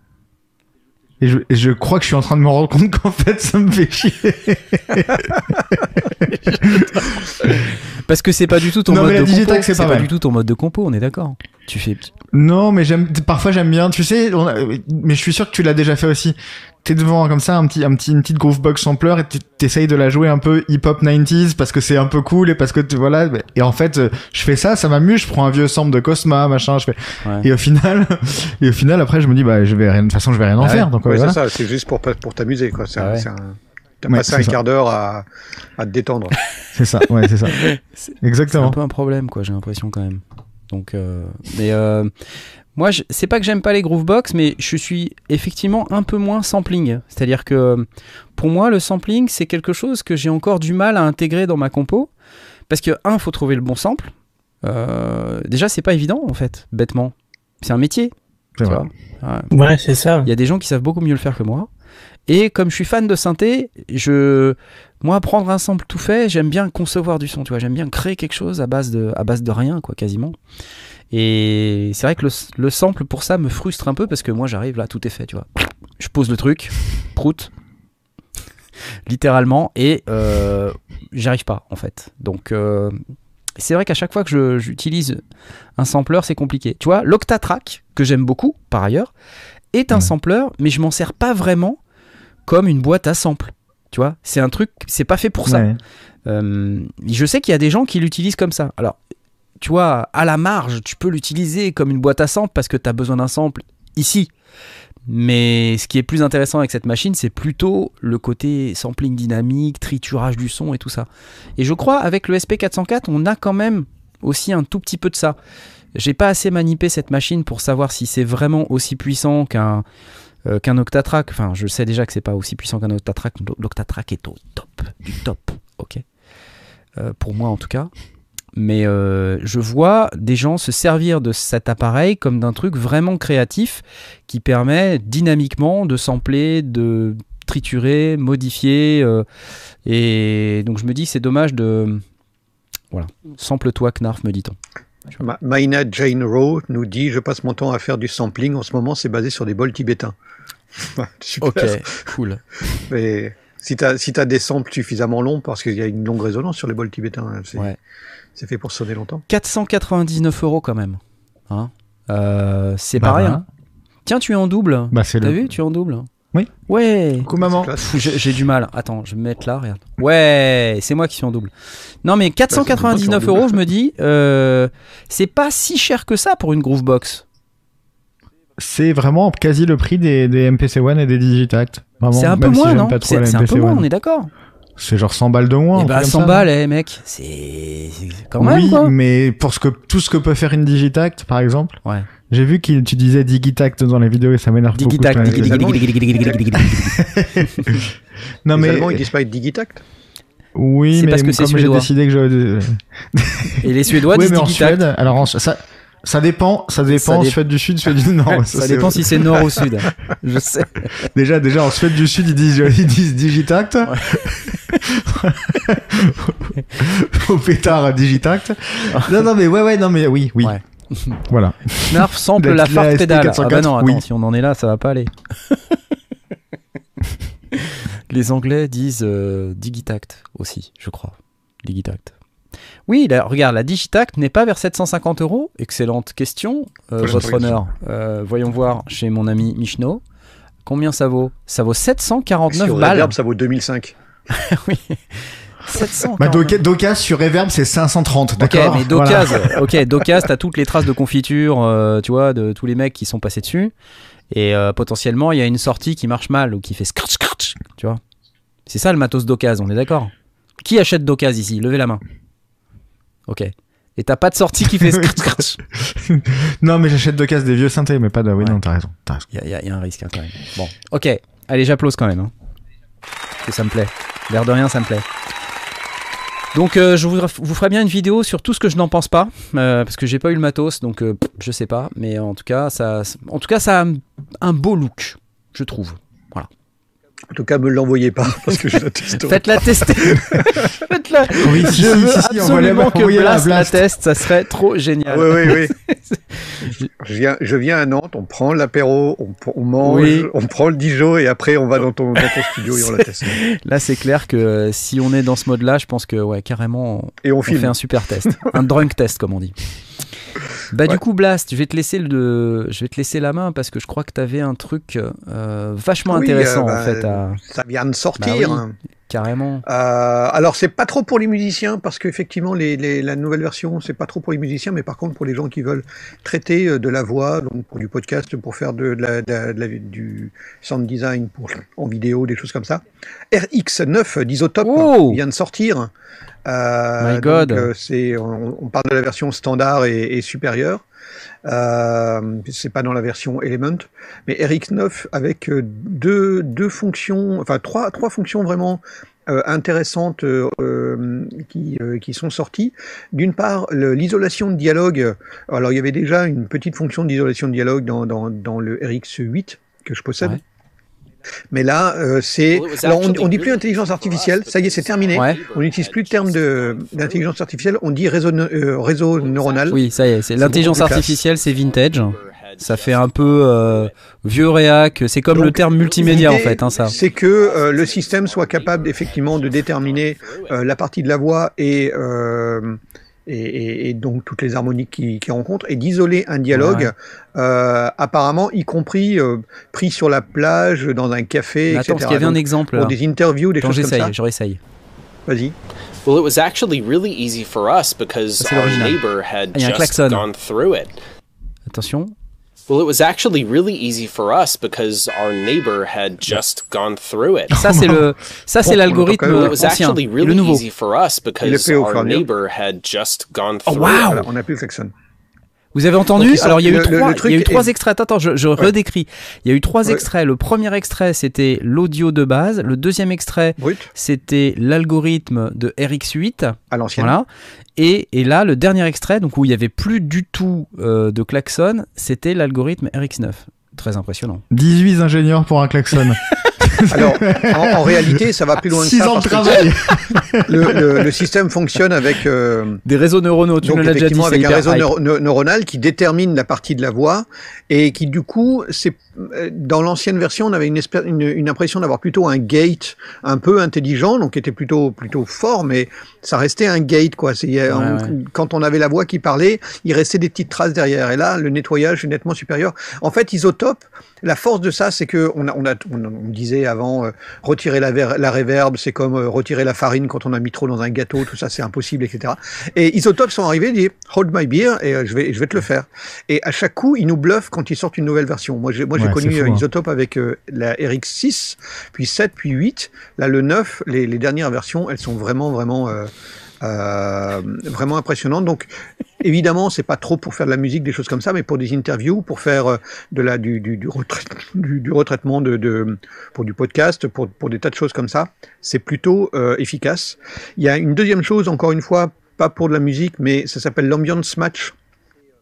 Et je, et je crois que je suis en train de me rendre compte qu'en fait ça me fait chier. Parce que c'est pas du tout ton Non, mode mais la de compo. c'est pas du tout ton mode de compo, on est d'accord. Tu fais. Non, mais j'aime. Parfois, j'aime bien. Tu sais, on a- mais je suis sûr que tu l'as déjà fait aussi. T'es devant comme ça un petit, un petit, une petite groovebox sampler et tu- t'essayes de la jouer un peu hip-hop 90s parce que c'est un peu cool et parce que tu voilà. Et en fait, euh, je fais ça, ça m'amuse. Je prends un vieux sample de Cosma, machin. Je fais. Ouais. Et au final, et au final, après, je me dis bah, je vais rien. De toute façon, je vais rien en Ah ouais. faire. Donc Ouais, voilà. c'est ça, c'est juste pour, pour t'amuser. quoi. C'est Ah un- ouais. c'est un- T'as Ouais, passé un ça. quart d'heure à, à te détendre. C'est ça. Ouais, c'est ça. C'est un Exactement. peu un problème, quoi. J'ai l'impression quand même. Donc, euh, mais euh, moi, c'est pas que j'aime pas les groovebox, mais je suis effectivement un peu moins sampling. C'est-à-dire que pour moi, le sampling, c'est quelque chose que j'ai encore du mal à intégrer dans ma compo, parce que un, faut trouver le bon sample. Euh, déjà, c'est pas évident en fait, bêtement. C'est un métier. Tu vrai. vois. Ouais. Ouais, c'est ça. Il y a des gens qui savent beaucoup mieux le faire que moi. Et comme je suis fan de synthé, je, moi, prendre un sample tout fait, j'aime bien concevoir du son, tu vois. J'aime bien créer quelque chose à base de, à base de rien, quoi, quasiment. Et c'est vrai que le, le sample, pour ça, me frustre un peu parce que moi, j'arrive là, tout est fait, tu vois. Je pose le truc, prout, littéralement, et euh, j'y arrive pas, en fait. Donc, euh, c'est vrai qu'à chaque fois que je- j'utilise un sampler, c'est compliqué. Tu vois, l'Octatrack, que j'aime beaucoup, par ailleurs, est un Ouais. sampler, mais je m'en sers pas vraiment comme une boîte à samples. Tu vois, c'est un truc, c'est pas fait pour ça. Ouais. Euh, je sais qu'il y a des gens qui l'utilisent comme ça. Alors, tu vois, à la marge, tu peux l'utiliser comme une boîte à samples parce que tu as besoin d'un sample ici. Mais ce qui est plus intéressant avec cette machine, c'est plutôt le côté sampling dynamique, triturage du son et tout ça. Et je crois, avec le SP404, on a quand même aussi un tout petit peu de ça. J'ai pas assez manipé cette machine pour savoir si c'est vraiment aussi puissant qu'un euh, qu'un Octatrack. Enfin, je sais déjà que c'est pas aussi puissant qu'un Octatrack. L'Octatrack est au top du top, ok. Euh, pour moi en tout cas. Mais euh, je vois des gens se servir de cet appareil comme d'un truc vraiment créatif qui permet dynamiquement de sampler, de triturer, modifier. et donc je me dis c'est dommage de... Voilà, sample-toi Knarf, me dit-on. Ma- Maina Jane Rowe nous dit Je passe mon temps à faire du sampling. En ce moment, c'est basé sur des bols tibétains. Super. Ok, cool. Mais si tu as, si t'as des samples suffisamment longs, parce qu'il y a une longue résonance sur les bols tibétains, hein, c'est Ouais. fait pour sonner longtemps. 499 euros quand même. Hein Euh, c'est Bah, pas rien. voilà. Tiens, tu es en double. Bah, c'est T'as le. vu, tu es en double Oui. Ouais. Coucou maman. J'ai j'ai du mal. Attends, je vais me mettre là, regarde. Ouais, c'est moi qui suis en double. Non, mais 499 double. euros, je me dis, euh, c'est pas si cher que ça pour une Groovebox. C'est vraiment quasi le prix des, des MPC One et des Digitact. Vraiment, C'est un peu moins, non C'est un peu moins, on est d'accord. C'est genre 100 balles de moins. Et un bah, truc comme 100 ça, balles, eh, mec, c'est quand même, oui, quoi. mais pour ce que, tout ce que peut faire une Digitact, par exemple, Ouais. j'ai vu que tu disais Digitact dans les vidéos et ça m'énerve beaucoup. Digitact, parce que- digi- digitact, digitact, digitact, digitact. Non, mais Allemands, ils disent pas Digitact oui, mais parce que c'est comme j'ai suédois. décidé que je. Et les Suédois oui, disent mais en digitact. Suède, alors en- ça, Ça dépend, ça dépend. dé- Suède du Sud, Suède du Nord. Ça, dépend si c'est nord ou sud. Je sais. Déjà, déjà en Suède du Sud, ils disent, ils disent Digitact. Au pétard, Digitact. Non, non, mais ouais, ouais, non, mais oui, oui. Ouais. Voilà. Snarf sample La- la SP pédale. Ah bah non, attends, 404, oui. si on en est là, ça va pas aller. Les Anglais disent euh, Digitact aussi, je crois. Digitact. Oui, là, regarde, la Digitact n'est pas vers 750 euros. Excellente question, euh, votre honneur. Euh, voyons voir chez mon ami Michno. Combien ça vaut? Ça vaut 749 Sur balles. Reverb, ça vaut 2005. oui. 749. Bah, Doca- Docas sur Reverb, c'est 530, Ok, d'accord? mais Voilà. Docaz, ok, Docaz, t'as toutes les traces de confiture, euh, tu vois, de tous les mecs qui sont passés dessus. Et euh, potentiellement, il y a une sortie qui marche mal ou qui fait scratch scratch, tu vois. C'est ça le matos Docaz, on est d'accord? Qui achète Docaz ici? Levez la main. Ok. Et t'as pas de sortie qui fait scratch scratch. Non, mais j'achète Docas des vieux synthés, mais pas de. Oui, Ouais. non, t'as raison. Il y, a- y y un risque hein, quand même. Bon, ok. Allez, j'applause quand même. hein. Que ça me plaît. L'air de rien, ça me plaît. Donc, euh, je vous, vous ferai bien une vidéo sur tout ce que je n'en pense pas, euh, parce que j'ai pas eu le matos, donc euh, je sais pas. Mais en tout cas, ça, en tout cas, ça a un beau look, je trouve. En tout cas, me l'envoyez pas parce que je la testerai. Faites-la tester. Faites-la. Oui, si, Je veux si, si, absolument que Blast la Blast. teste, ça serait trop génial. Oui, oui, oui. je, viens, je viens à Nantes, on prend l'apéro, on, on mange, Oui. on prend le Dijon et après on va dans ton, dans ton studio et on la teste. Là, c'est clair que euh, si on est dans ce mode-là, je pense que ouais, carrément, Et on fait un super test, un drunk test comme on dit. Bah du coup Blast, je vais te laisser le, je vais te laisser la main parce que je crois que tu avais un truc euh, vachement Oui, intéressant euh, en bah, fait, à- Ça vient de sortir. Bah oui. Carrément. Euh, alors c'est pas trop pour les musiciens parce qu'effectivement les, les- la nouvelle version c'est pas trop pour les musiciens mais par contre pour les gens qui veulent traiter euh, de la voix donc pour du podcast pour faire de, de la, de la- de la- du sound design pour en vidéo des choses comme ça RX9 d'Isotope Oh vient de sortir Euh, My God. donc, euh, on, on parle de la version standard et, et supérieure euh, c'est pas dans la version Element mais RX9 avec euh, deux, deux fonctions, enfin trois, trois fonctions vraiment euh, intéressantes qui, qui sont sorties. D'une part, l'isolation de dialogue. Alors, il y avait déjà une petite fonction d'isolation de dialogue dans, dans, le RX8 que je possède. Mais là, euh, c'est. On, on dit plus intelligence artificielle, ça y est, c'est terminé. Ouais. On n'utilise plus le terme de- d'intelligence artificielle, on dit réseau, euh, réseau neuronal. Oui, ça y est, c'est C'est l'intelligence artificielle, c'est vintage. Ça fait un peu euh, vieux réac. C'est comme Donc, le terme multimédia en fait, hein, ça. C'est que euh, le système soit capable effectivement de déterminer euh, la partie de la voix et, euh, et, et- et donc toutes les harmoniques qu'il qui rencontre et d'isoler un dialogue, Ouais. euh, apparemment y compris euh, pris sur la plage, dans un café, attends, etc. parce qu'il y avait un Donc, exemple. pour là. des interviews, des Attends, choses comme ça. j'essaye, je réessaye. Vas-y. Well, it was actually really easy for us because our neighbor had Ah, il y a un just klaxon. gone through it. Attention. Well, it was actually really easy for us because our neighbor had just gone through it. Ça c'est le, oh, ça c'est l'algorithme Well, entend it was ancien, actually really easy for us because fait au fur et à our neighbor had just gone Oh, through wow. it. Voilà, on n'a plus le klaxon. Vous avez entendu Alors il y a eu le- trois, le truc il y a eu est- trois extraits. Attends, je, je redécris. Il y a eu trois Ouais. extraits. Le premier extrait c'était l'audio de base. Le deuxième extrait Brut, c'était l'algorithme de RX8. à l'ancienne. Voilà. Et, et là, le dernier extrait, donc où il y avait plus du tout euh, de klaxon, c'était l'algorithme RX9. Très impressionnant. 18 ingénieurs pour un klaxon. Alors, en, en réalité, ça va plus loin que 6 ça. ans de travail. Le, le- le système fonctionne avec euh, Des réseaux neuronaux, tu Donc nous l'as déjà dit, avec un réseau neuronal qui détermine la partie de la voix et qui du coup, c'est euh, dans l'ancienne version, on avait une, espèce- une, une impression d'avoir plutôt un gate un peu intelligent, donc qui était plutôt plutôt fort, mais ça restait un gate quoi. C'est on- ouais. quand on avait la voix qui parlait, il restait des petites traces derrière. Et là, le nettoyage est nettement supérieur. En fait, Isotope, la force de ça, c'est que on a, on a, on, on disait avant, euh, retirer la, ver- la réverb, c'est comme euh, retirer la farine quand on a mis trop dans un gâteau, tout ça, c'est impossible, etc. Et Isotope sont arrivés, ils disent hold my beer et euh, je vais, je vais te le faire. Et à chaque coup, ils nous bluffent quand ils sortent une nouvelle version. Moi, j'ai, moi, j'ai connu fou, euh, hein. Isotope avec euh, la RX6, puis 7, puis 8. Là, le 9, les, les dernières versions, elles sont vraiment, vraiment, euh, euh, vraiment impressionnantes. Donc, évidemment, c'est pas trop pour faire de la musique, des choses comme ça, mais pour des interviews, pour faire euh, de la, du, du, du, retrait- du, du retraitement de, de, pour du podcast, pour, pour des tas de choses comme ça, c'est plutôt euh, efficace. Il y a une deuxième chose, encore une fois, pas pour de la musique, mais ça s'appelle l'ambiance match.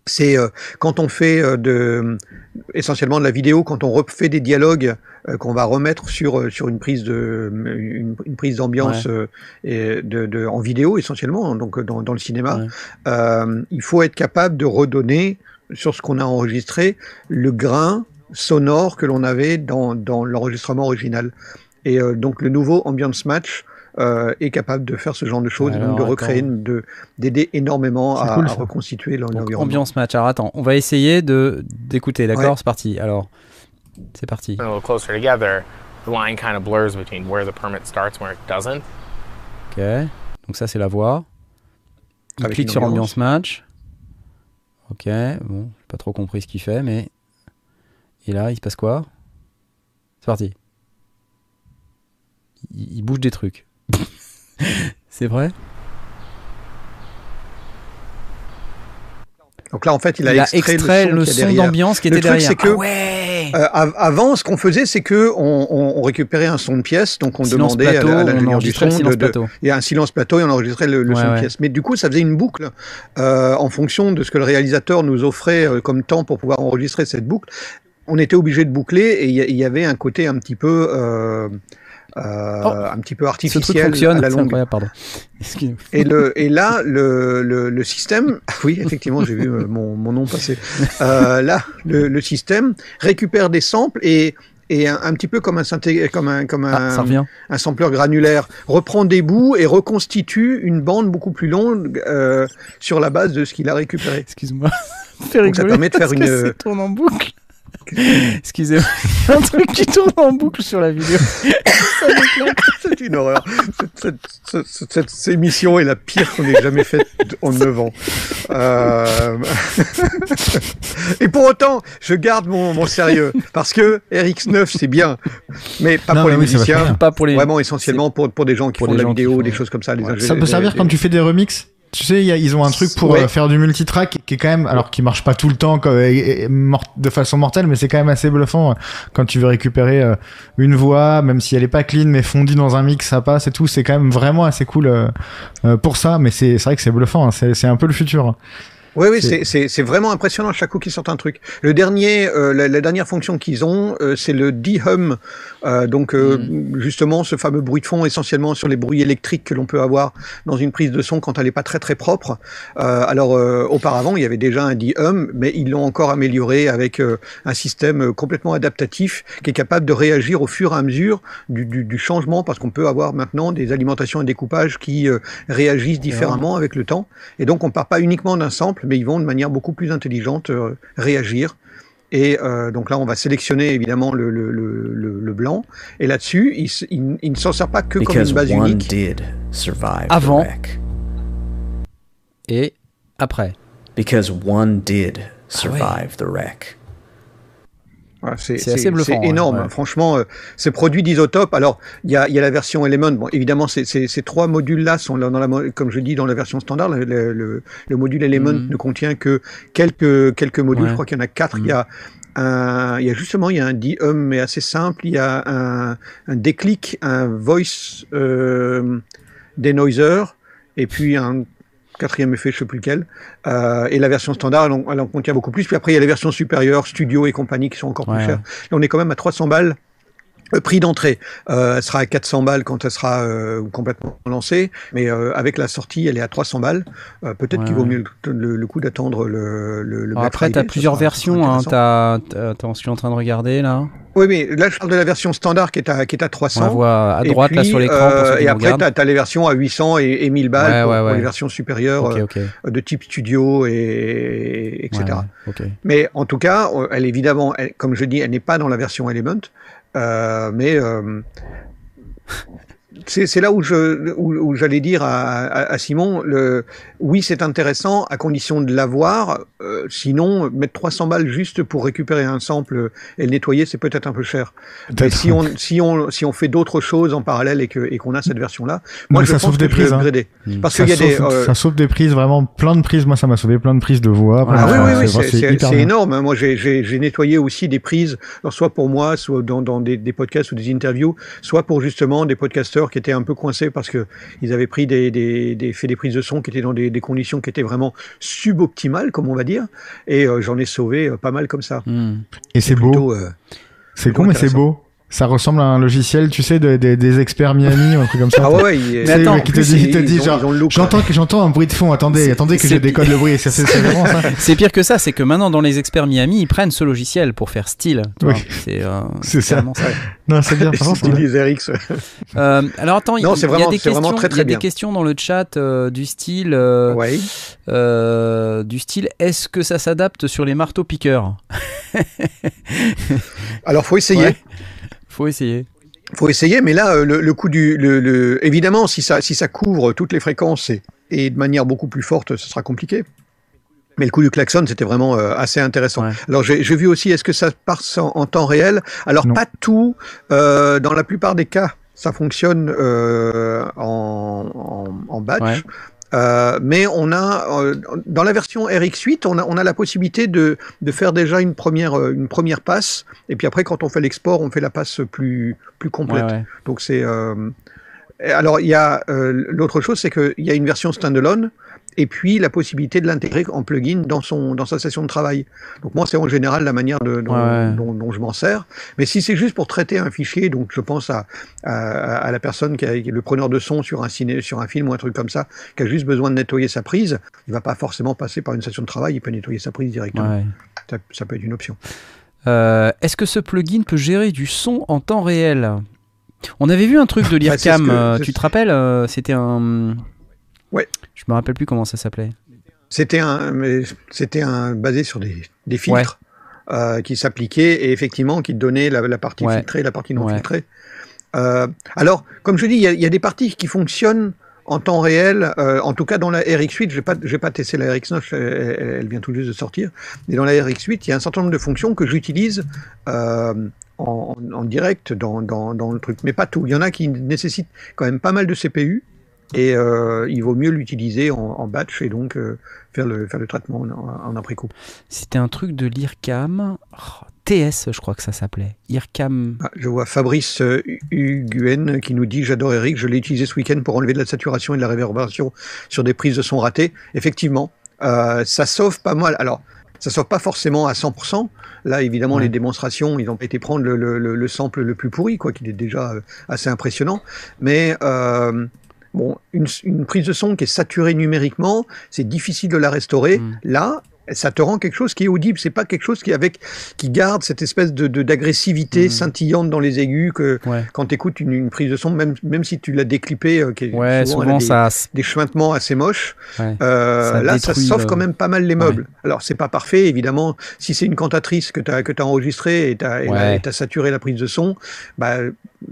C'est euh, quand on fait euh, de, essentiellement de la vidéo, quand on refait des dialogues euh, qu'on va remettre sur euh, sur une prise de une, une prise d'ambiance euh, et de, de, en vidéo essentiellement, donc euh, dans, dans le cinéma, Ouais. euh, il faut être capable de redonner sur ce qu'on a enregistré le grain sonore que l'on avait dans, dans l'enregistrement original. Et euh, donc le nouveau Ambiance Match euh, est capable de faire ce genre de choses, Alors, donc de recréer, attends. de d'aider énormément à, cool, à reconstituer l'environnement. ambiance match. Alors attends, on va essayer de d'écouter, d'accord? Ouais. C'est parti. Alors, c'est parti. a little closer together, the line kind of blurs between where the permit starts and where it doesn't. Ok. Donc ça c'est la voix. Il Avec clique sur ambiance. ambiance match. Ok. Bon, j'ai pas trop compris ce qu'il fait, mais et là il se passe quoi? C'est parti. Il, il bouge des trucs. c'est vrai? Donc là, en fait, il a, Il a extrait, extrait le le son, d'ambiance qui Le était truc, derrière. c'est que- Ah ouais Euh, av- avant, ce qu'on faisait, c'est que on, récupérait un son de pièce, donc on silence demandait plateau, à, la- l'ingénieur du son le silence de, de- plateau. il y a un silence plateau et on enregistrait le, le Ouais, son de pièce. Mais du coup, ça faisait une boucle euh, en fonction de ce que le réalisateur nous offrait euh, comme temps pour pouvoir enregistrer cette boucle. On était obligé de boucler et il y, a- il y avait un côté un petit peu euh, Oh, un petit peu Ce truc artificiel fonctionne, à la c'est longue. pardon. Et, le, et là, le, le, le système, ah oui, effectivement, j'ai vu euh, mon, mon nom passer. Euh, là, le, le système récupère des samples et, et un, un petit peu comme un, synthé, comme un, comme un, Ah, revient. un sampleur granulaire, reprend des bouts et reconstitue une bande beaucoup plus longue euh, sur la base de ce qu'il a récupéré. Excuse-moi. Ça permet de faire une- ça tourne en boucle. Excusez-moi. Il y a un truc qui tourne en boucle sur la vidéo. C'est une horreur. Cette, cette, cette- cette- cette émission est la pire qu'on ait jamais faite en 9 ans. Euh... Et pour autant, je garde mon, mon sérieux. Parce que RX9, c'est bien. Mais pas Non, pour mais les oui, musiciens. Pas pour les. Vraiment essentiellement pour, pour des gens qui pour font de la vidéo, font- des choses comme ça. les Ouais. ingé- Ça peut servir des- quand tu fais des remixes. Tu sais, y a- ils ont un truc pour Ouais. euh, faire du multitrack qui est quand même, alors qui marche pas tout le temps comme, et- et mort- de façon mortelle, mais c'est quand même assez bluffant euh, quand tu veux récupérer euh, une voix, même si elle est pas clean, mais fondue dans un mix, ça passe et tout. C'est quand même vraiment assez cool euh, pour ça, mais c'est c'est vrai que c'est bluffant. hein. C'est c'est un peu le futur. Oui, oui, C'est- c'est- c'est c'est vraiment impressionnant à chaque coup qu'ils sortent un truc. Le dernier, euh, la, la dernière fonction qu'ils ont, euh, c'est le de-hum. Euh, donc, euh, justement, ce fameux bruit de fond, essentiellement sur les bruits électriques que l'on peut avoir dans une prise de son quand elle n'est pas très très propre. Euh, alors, euh, auparavant, il y avait déjà un de-hum, mais ils l'ont encore amélioré avec euh, un système complètement adaptatif qui est capable de réagir au fur et à mesure du, du, du changement, parce qu'on peut avoir maintenant des alimentations et découpages qui euh, réagissent différemment avec le temps. Et donc, on part pas uniquement d'un sample, mais ils vont de manière beaucoup plus intelligente euh, réagir. Et euh, donc là, on va sélectionner évidemment le, le, le, le, le blanc. Et là-dessus, il, s- il- il ne s'en sert pas que comme Because une base one unique. did survive Avant. the wreck. Et après. Because one did Ah survive the wreck. Voilà, c'est assez bluffant, c'est énorme. ouais. Franchement, euh, ces produits d'Isotope. Alors, il y a, il y a la version Element. Bon, évidemment, ces, trois modules-là sont dans la, comme je dis, dans la version standard. Le, le, le- le module Element Mhm. ne contient que quelques quelques modules. Ouais. Je crois qu'il y en a quatre. Mhm. Il y a un, il y a justement, il y a un de-hum, mais assez simple. Il y a un, un déclic, un voice euh, denoiser, et puis un quatrième effet, je sais plus lequel. Euh, et la version standard, elle en, elle en contient beaucoup plus. Puis après, il y a les versions supérieures, studio et compagnie, qui sont encore Ouais, plus chères. Là, on est quand même à 300 balles. Le prix d'entrée, euh, elle sera à 400 balles quand elle sera euh, complètement lancée, mais euh, avec la sortie, elle est à 300 balles. Euh, Peut-être Ouais, qu'il vaut mieux le, le- le coup d'attendre le, le, le Black après, tu as plusieurs versions. Hein. T'as- t'as- Attends, je suis en train de regarder là. Oui, mais là, je parle de la version standard qui est à, qui est à 300. On la voit à droite là sur l'écran. pour euh, et après, tu as, les versions à 800 et, et 1000 balles Ouais, pour, ouais, pour ouais. les versions supérieures Ok, euh, ok. de type studio et, et- etc. Ouais, ouais, ok. Mais en tout cas, euh, elle évidemment, elle- comme je dis, elle n'est pas dans la version Element, euh, mais euh, c'est c'est là où je où, où j'allais dire à, à- à Simon, le, oui c'est intéressant à condition de l'avoir, euh, sinon mettre 300 balles juste pour récupérer un sample et le nettoyer c'est peut-être un peu cher. Mais si on si on si on fait d'autres choses en parallèle et que et qu'on a cette version là, Non, moi mais je ça pense sauve que des je prises, hein. Mm. parce Ça qu'il y a des euh, ça sauve des prises, vraiment plein de prises. Moi, ça m'a sauvé plein de prises de voix. Ah oui, oui, oui, c'est- énorme. hein. Moi, j'ai- j'ai j'ai nettoyé aussi des prises, alors soit pour moi, soit dans, dans des, des podcasts ou des interviews, soit pour justement des podcasteurs qui était un peu coincé parce que ils avaient pris des, des, des fait des prises de son qui étaient dans des, des conditions qui étaient vraiment suboptimales, comme on va dire, et euh, j'en ai sauvé euh, pas mal comme ça. Hmm. Et c'est beau. Euh, C'est con, mais c'est beau. Ça ressemble à un logiciel, tu sais, de- de- des experts Miami ou un truc comme ça. Ah ouais, attends, qui te dit, il te dit ont- genre, j'entends que j'entends un bruit de fond. Attendez, attendez que je décode le bruit. C'est c'est vraiment ça. C'est pire que ça, c'est que maintenant dans les experts Miami, ils prennent ce logiciel pour faire style. Oui. C'est euh, C'est ça. ça. Non, c'est bien. RX. Euh, alors attends, il Non, il c'est y a vraiment- des vraiment questions, très, très il y a des bien. questions dans le chat euh, du style, euh, Ouais. euh, du style, est-ce que ça s'adapte sur les marteaux piqueurs? Alors, faut essayer. Ouais. Faut essayer. faut essayer, mais là, euh, le, le coup du, le, le- évidemment, si ça, si ça couvre toutes les fréquences et, et de manière beaucoup plus forte, ce sera compliqué. Mais le coup du klaxon, c'était vraiment euh, assez intéressant. Ouais. Alors, j'ai j'ai vu aussi, est-ce que ça passe en, en temps réel? Alors, Non. pas tout. euh, dans la plupart des cas, ça fonctionne euh, en, en, en batch. Ouais. Euh, mais on a euh, dans la version RX8, on a, on a la possibilité de, de faire déjà une première, euh, une première passe, et puis après, quand on fait l'export, on fait la passe plus, plus complète. Ouais, ouais. Donc c'est euh, alors il y a euh, l'autre chose, c'est qu'il y a une version standalone et puis la possibilité de l'intégrer en plugin dans son dans sa session de travail. Donc moi c'est en général la manière de, dont, Ouais, ouais. dont- dont je m'en sers. Mais si c'est juste pour traiter un fichier, donc je pense à, à, à la personne qui, a, qui est le preneur de son sur un ciné, sur un film ou un truc comme ça, qui a juste besoin de nettoyer sa prise, il va pas forcément passer par une session de travail, il peut nettoyer sa prise directement. Ouais. Ça, ça peut être une option. Euh, Est-ce que ce plugin peut gérer du son en temps réel? On avait vu un truc de Bah, l'IRCAM, euh, tu te rappelles euh, C'était un. Ouais. Je me rappelle plus comment ça s'appelait. C'était un, c'était un basé sur des, des filtres euh, qui s'appliquaient et effectivement qui donnaient la, la partie Ouais. filtrée, la partie non Ouais. filtrée. Euh, alors, comme je dis, il y, a- il y a des parties qui fonctionnent en temps réel. euh, en tout cas, dans la RX8, j'ai pas, j'ai pas testé la RX9, elle, elle- elle vient tout juste de sortir. Mais dans la RX8, il y a un certain nombre de fonctions que j'utilise euh, en, en direct dans, dans, dans le truc, mais pas tout. Il y en a qui nécessitent quand même pas mal de CPU. Et euh, il vaut mieux l'utiliser en, en batch et donc euh, faire, le, faire le traitement en, en après-coup. C'était un truc de l'IRCAM. Oh, TS, je crois que ça s'appelait. IRCAM. Ah, je vois Fabrice euh, Huguen qui nous dit J'adore Eric, je l'ai utilisé ce week-end pour enlever de la saturation et de la réverbération sur des prises de son ratées. Effectivement, euh, ça sauve pas mal. Alors, ça sauve pas forcément à 100%. Là, évidemment, Ouais. les démonstrations, ils ont été prendre le, le, le, le sample le plus pourri, quoi, qui est déjà euh, assez impressionnant. Mais euh, bon, une, une prise de son qui est saturée numériquement, c'est difficile de la restaurer. Mm. Là, ça te rend quelque chose qui est audible. C'est pas quelque chose qui avec qui garde cette espèce de d'agressivité Mm. scintillante dans les aigus que Ouais, quand tu écoutes une, une prise de son, même même si tu l'as déclippée, euh, qui est- ouais souvent, souvent, a des, ça. des chuintements assez moches. Ouais. Euh, Ça là, ça sauve quand même pas mal les meubles. Alors, c'est pas parfait, évidemment. Si c'est une cantatrice que tu as, que as enregistrée et tu as, saturé la prise de son, bah,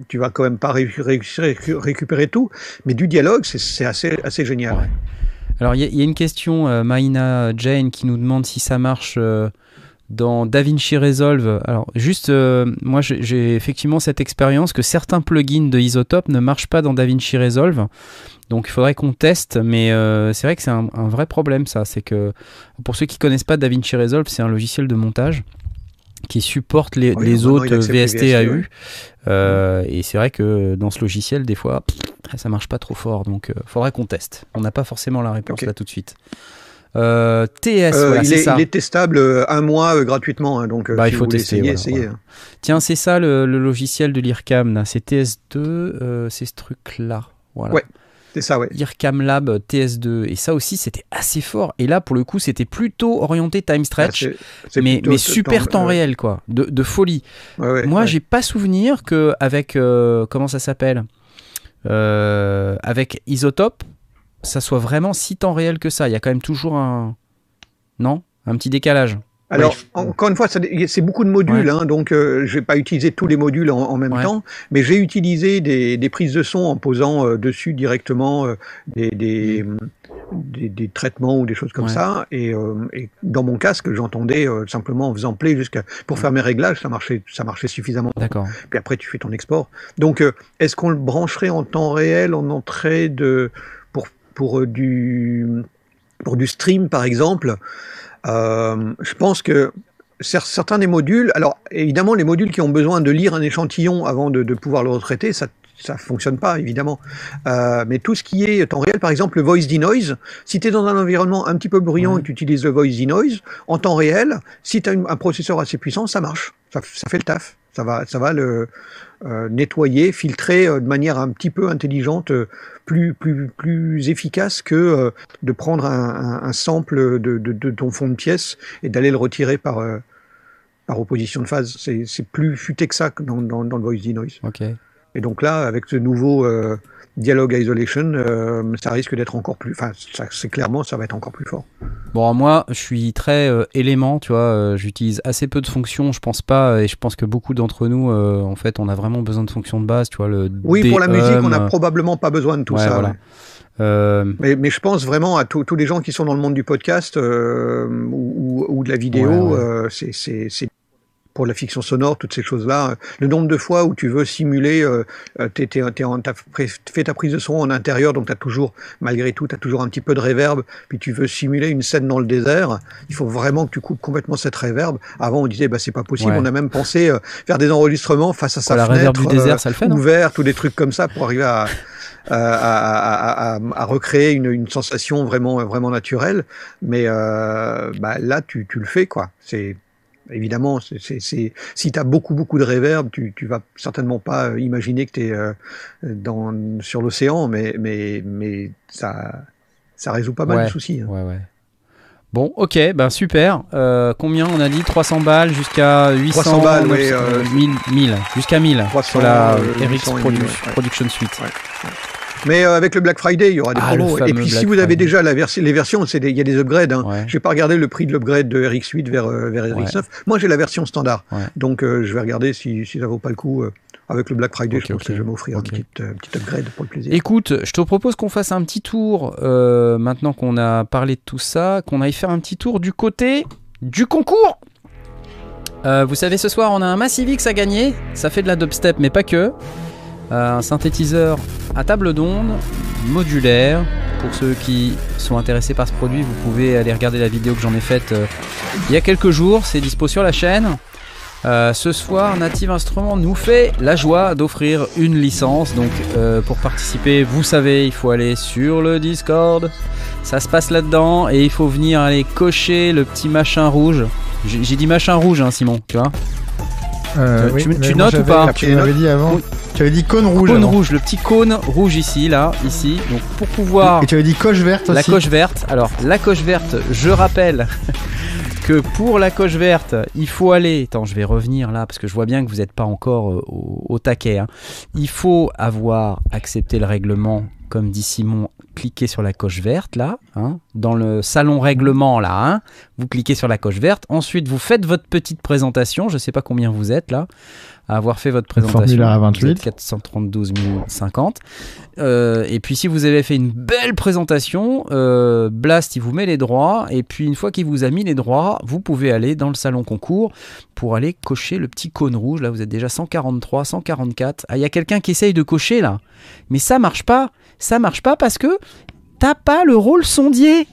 tu vas quand même pas réussir récupérer tout. Mais du dialogue, c'est- c'est assez, assez génial. Alors, il y, a- une question, euh, Maïna Jane, qui nous demande si ça marche euh, dans DaVinci Resolve. Alors, juste, euh, moi, j'ai- effectivement cette expérience que certains plugins de Isotope ne marchent pas dans DaVinci Resolve. Donc, il faudrait qu'on teste, mais euh, c'est vrai que c'est un, un vrai problème, ça. C'est que, pour ceux qui connaissent pas DaVinci Resolve, c'est un logiciel de montage qui supporte les, Oui, autres accepte les VST, VST, AU. ouais. Euh, et c'est vrai que dans ce logiciel, des fois, ça marche pas trop fort. Donc, euh, faudrait qu'on teste. On n'a pas forcément la réponse là tout de suite. Euh, TS, voilà, il, c'est est, ça. il est testable un mois gratuitement, hein, donc Bah, si il faut tester, essayer, voilà, voilà. Tiens, c'est ça le, le logiciel de l'IRCAM. C'est TS2, euh, c'est ce truc-là. Voilà. Ouais. C'est ça, ouais. IRCAM Lab TS2. Et ça aussi, c'était assez fort. Et là, pour le coup, c'était plutôt orienté time stretch. Ah, c'est mais, super temps, euh, réel, quoi. De, de folie. ouais, ouais, Moi, j'ai pas souvenir que avec euh, comment ça s'appelle Euh, avec Isotope, ça soit vraiment si temps réel que ça. Il y a quand même toujours un non, un petit décalage. Alors, encore une fois, c'est beaucoup de modules, Ouais. hein, donc euh, je vais pas utiliser tous les modules en, en même Ouais. temps, mais j'ai utilisé des, des prises de son en posant euh, dessus directement euh, des, des, des, des traitements ou des choses comme Ouais. ça, et, euh, et dans mon casque, j'entendais simplement en faisant play jusqu'à pour faire mes réglages, ça marchait, ça marchait suffisamment. D'accord. Puis après, tu fais ton export. Donc, est-ce qu'on le brancherait en temps réel en entrée de pour pour du pour du stream par exemple? Euh, Je pense que cer- certains des modules, alors évidemment les modules qui ont besoin de lire un échantillon avant de, de pouvoir le retraiter, ça ça fonctionne pas évidemment. Euh, mais tout ce qui est temps réel, par exemple le voice denoise, si tu es dans un environnement un petit peu bruyant et que tu utilises le voice denoise, en temps réel, si tu as un processeur assez puissant, ça marche, ça, ça fait le taf. Ça va, ça va le nettoyer, filtrer euh, de manière un petit peu intelligente, euh, plus, plus, plus efficace que euh, de prendre un, un- un sample de, de, de ton fond de pièce et d'aller le retirer par, euh, par opposition de phase. C'est c'est plus futé que ça que dans, dans, dans le voice denoise. Ok. Et donc là, avec ce nouveau euh, dialogue isolation, euh, ça risque d'être encore plus. Enfin, c'est clairement, ça va être encore plus fort. Bon, moi, je suis très euh, élément, tu vois. euh, J'utilise assez peu de fonctions, je pense pas, et je pense que beaucoup d'entre nous, en fait, on a vraiment besoin de fonctions de base, tu vois. Le Oui, pour la musique, on n'a probablement pas besoin de tout ouais, ça. voilà. ouais. euh, Mais, mais je pense vraiment à tous les gens qui sont dans le monde du podcast euh, ou, de la vidéo. Ouais, ouais. euh, c'est pour la fiction sonore, toutes ces choses-là. Le nombre de fois où tu veux simuler, euh, euh, t'es- t'es- t'es en- t'as pr- fait ta prise de son en intérieur, donc tu as toujours, malgré tout, tu as toujours un petit peu de réverb, puis tu veux simuler une scène dans le désert, il faut vraiment que tu coupes complètement cette réverb. Avant, on disait, bah, c'est pas possible. Ouais. On a même pensé euh, faire des enregistrements face à sa la fenêtre, du désert, euh, ça le fait, non? ouverte, ou des trucs comme ça pour arriver à, à, à- à- à recréer une, une sensation vraiment, vraiment naturelle. Mais euh, bah, là, tu, tu le fais, quoi. C'est évidemment, c'est, c'est, c'est- si tu as beaucoup, beaucoup de réverb, tu, tu vas certainement pas euh, imaginer que tu es dans, sur l'océan, mais, mais, mais ça, ça résout pas mal Ouais. de soucis. hein. ouais, ouais. Bon, ok, ben super. Euh, combien on a dit? 300 balles jusqu'à 800 300 balles, 900, ouais, euh, 1000, 1000, jusqu'à 1000 300, sur la euh, RX 800 et Produ- 1000, ouais. Production Suite. Mais euh, avec le Black Friday, il y aura des Ah, promos. Et puis si vous avez Friday. déjà la version, les versions, il y a des upgrades. Hein. Ouais. J'ai pas regardé le prix de l'upgrade de RX8 vers, euh, vers RX9. Moi, j'ai la version standard. Ouais. Donc, euh, je vais regarder si, si ça vaut pas le coup. avec le Black Friday, je pense que je vais m'offrir Ok. un petit, euh, petit upgrade pour le plaisir. Écoute, je te propose qu'on fasse un petit tour, maintenant qu'on a parlé de tout ça, qu'on aille faire un petit tour du côté du concours. Euh, vous savez, ce soir, on a un Massive X à gagner. Ça fait de la dubstep, mais pas que. Euh, un synthétiseur à table d'onde, modulaire. Pour ceux qui sont intéressés par ce produit, vous pouvez aller regarder la vidéo que j'en ai faite euh, il y a quelques jours. C'est dispo sur la chaîne. Euh, ce soir, Native Instruments nous fait la joie d'offrir une licence. Donc, pour participer, vous savez, il faut aller sur le Discord. Ça se passe là-dedans et il faut venir aller cocher le petit machin rouge. J'ai dit machin rouge, hein, Simon, tu vois. Euh, Tu- oui, tu- notes ou pas Tu m'avais dit avant. Oui. Tu avais dit cône rouge. Cône avant. rouge, le petit cône rouge ici, là, ici. Donc, pour pouvoir Et tu avais dit coche verte la aussi. coche verte. Alors, la coche verte, je rappelle que pour la coche verte, il faut aller. Attends, je vais revenir là parce que je vois bien que vous n'êtes pas encore euh, au, au taquet. hein. Il faut avoir accepté le règlement, comme dit Simon. Cliquez sur la coche verte là, hein, dans le salon règlement là. hein. vous cliquez sur la coche verte. Ensuite, vous faites votre petite présentation. Je ne sais pas combien vous êtes là à avoir fait votre présentation. formulaire à Vous êtes 28. 432 050. Euh, et puis si vous avez fait une belle présentation, euh, Blast il vous met les droits et puis une fois qu'il vous a mis les droits, vous pouvez aller dans le salon concours pour aller cocher le petit cône rouge. Là vous êtes déjà 143, 144. Ah il y a quelqu'un qui essaye de cocher là, mais ça marche pas. Ça marche pas parce que t'as pas le rôle sondier.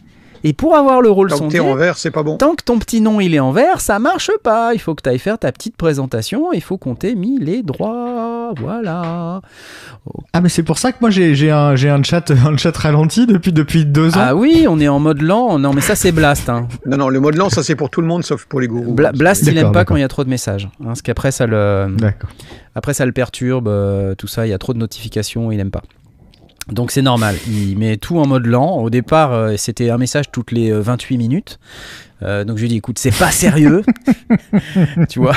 Et pour avoir le rôle Tant que sondier, t'es en vert, c'est pas bon. Tant que ton petit nom il est en vert, ça marche pas. Il faut que tu ailles faire ta petite présentation. Il faut qu'on t'ait mis les droits. Voilà. Ah mais c'est pour ça que moi j'ai un j'ai un chat un chat ralenti depuis depuis deux ans. Ah oui, on est en mode lent. Non, mais ça c'est Blast. hein. Non, non, le mode lent, ça c'est pour tout le monde, sauf pour les gourous. Bla- Blast il D'accord, aime pas quand il y a trop de messages. hein, parce qu'après ça le, D'accord. après ça le perturbe. euh, tout ça, il y a trop de notifications. Il aime pas. Donc c'est normal. Il met tout en mode lent. Au départ, euh, c'était un message toutes les euh, 28 minutes. Euh, donc je lui dis, écoute, c'est pas sérieux. tu vois.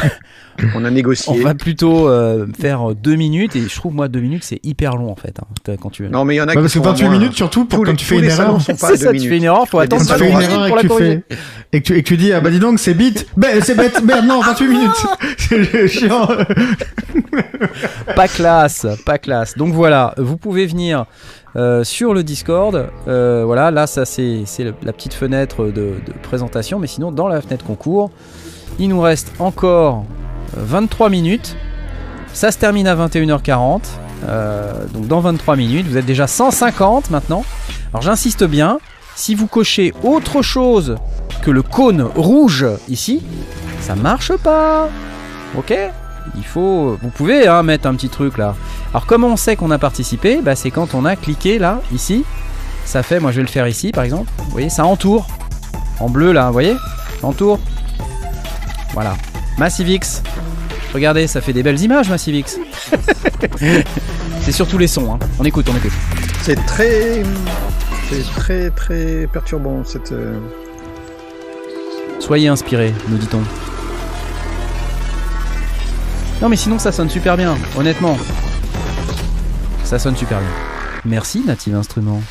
On a On négocié. va plutôt euh, faire deux minutes et je trouve moi deux minutes c'est hyper long en fait hein, quand tu Non, mais il y en a qui parce que sont à 28 moins. minutes surtout pour quand tu fais une erreur. c'est ça tu fais une erreur faut attendre Quand tu fais une erreur et que tu fais et que tu, et que tu dis ah bah dis donc c'est bête ben c'est bête merde non 28 minutes c'est chiant pas classe pas classe donc voilà vous pouvez venir euh, sur le Discord Euh, voilà là ça c'est la petite fenêtre de, présentation mais sinon dans la fenêtre concours il nous reste encore euh, 23 minutes. Ça se termine à 21h40 Euh, donc dans 23 minutes vous êtes déjà 150 maintenant. Alors j'insiste bien si vous cochez autre chose que le cône rouge ici ça marche pas. Ok? Il faut, vous pouvez hein, mettre un petit truc là. Alors comment on sait qu'on a participé bah, C'est quand on a cliqué là, ici. Ça fait, moi je vais le faire ici par exemple. Vous voyez, ça entoure. En bleu là, vous voyez Ça entoure. Voilà. Massivix. Regardez, ça fait des belles images Massivix. C'est surtout les sons. Hein. On écoute, on écoute. C'est très, c'est très très perturbant cette. euh, Soyez inspirés, nous dit-on. Non mais sinon ça sonne super bien, honnêtement. Ça sonne super bien. Merci Native Instruments.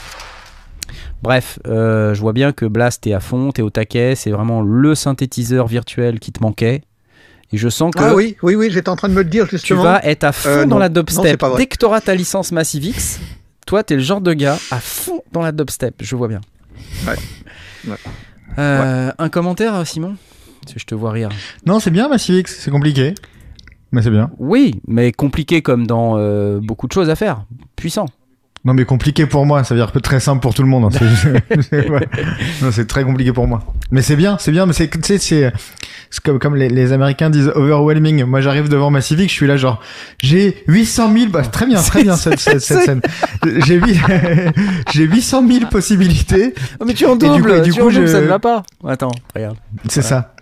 Bref, euh, je vois bien que Blast est à fond, t'es au taquet, c'est vraiment le synthétiseur virtuel qui te manquait. Et je sens que Ah oui, oui, oui, j'étais en train de me le dire tu justement. vas être à fond Euh, dans non. la dubstep. Dès que t'auras ta licence Massive X, toi t'es le genre de gars à fond dans la dubstep, je vois bien. Ouais. Ouais. Euh, Un commentaire Simon? Parce que je te vois rire. Non, c'est bien Massive X, c'est compliqué. Mais c'est bien. Oui, mais compliqué comme dans euh, beaucoup de choses à faire. Puissant. Non, mais compliqué pour moi, ça veut dire que très simple pour tout le monde. hein. C'est- ouais. Non, très compliqué pour moi. Mais c'est bien, c'est bien, mais c'est, comme, comme les, les Américains disent overwhelming. Moi, j'arrive devant ma Civic, je suis là genre, j'ai 800 000, bah, très bien, très bien cette, cette, cette scène. J'ai huit- j'ai 800 000 possibilités, Oh, mais tu en du coup- doubles, et du tu coup, en doubles, je- ça ne va pas. Attends, regarde. c'est ça.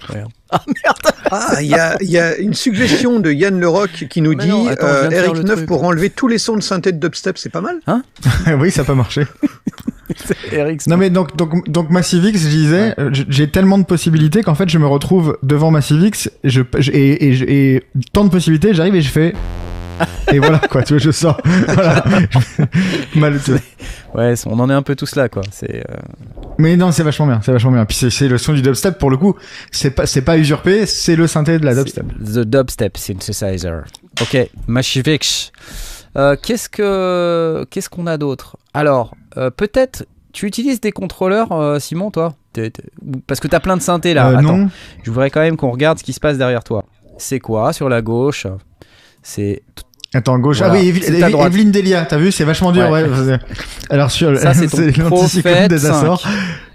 Ah, il y a, il y a une suggestion de Yann Leroc qui nous Mais dit non, attends, euh, Eric le 9 truc. pour enlever tous les sons de synthé de dubstep, c'est pas mal. oui, ça peut marcher. Eric, Non mais donc donc donc je disais, euh, j'ai tellement de possibilités qu'en fait je me retrouve devant Massive X et je et, et, et tant de possibilités, j'arrive et je fais et voilà quoi, tu vois, je sors. Voilà. Mal, tu vois. Ouais, on en est un peu tous là, quoi. C'est. euh, Mais non, c'est vachement bien, c'est vachement bien. Puis c'est- le son du dubstep pour le coup, c'est pas c'est pas usurpé, c'est le synthé de la dubstep. The Dubstep Synthesizer. Ok, Mashivix. Euh, qu'est-ce que qu'est-ce qu'on a d'autre? Alors, euh, peut-être tu utilises des contrôleurs, Simon, toi? Parce que t'as plein de synthés là. Attends, non. je voudrais quand même qu'on regarde ce qui se passe derrière toi. C'est quoi sur la gauche? C'est Attends, gauche. Voilà. Ah oui. Evelyne Delia, t'as vu, c'est vachement dur, Ouais. ouais. Alors sur ça, c'est l'anticyclone des 5. Açores,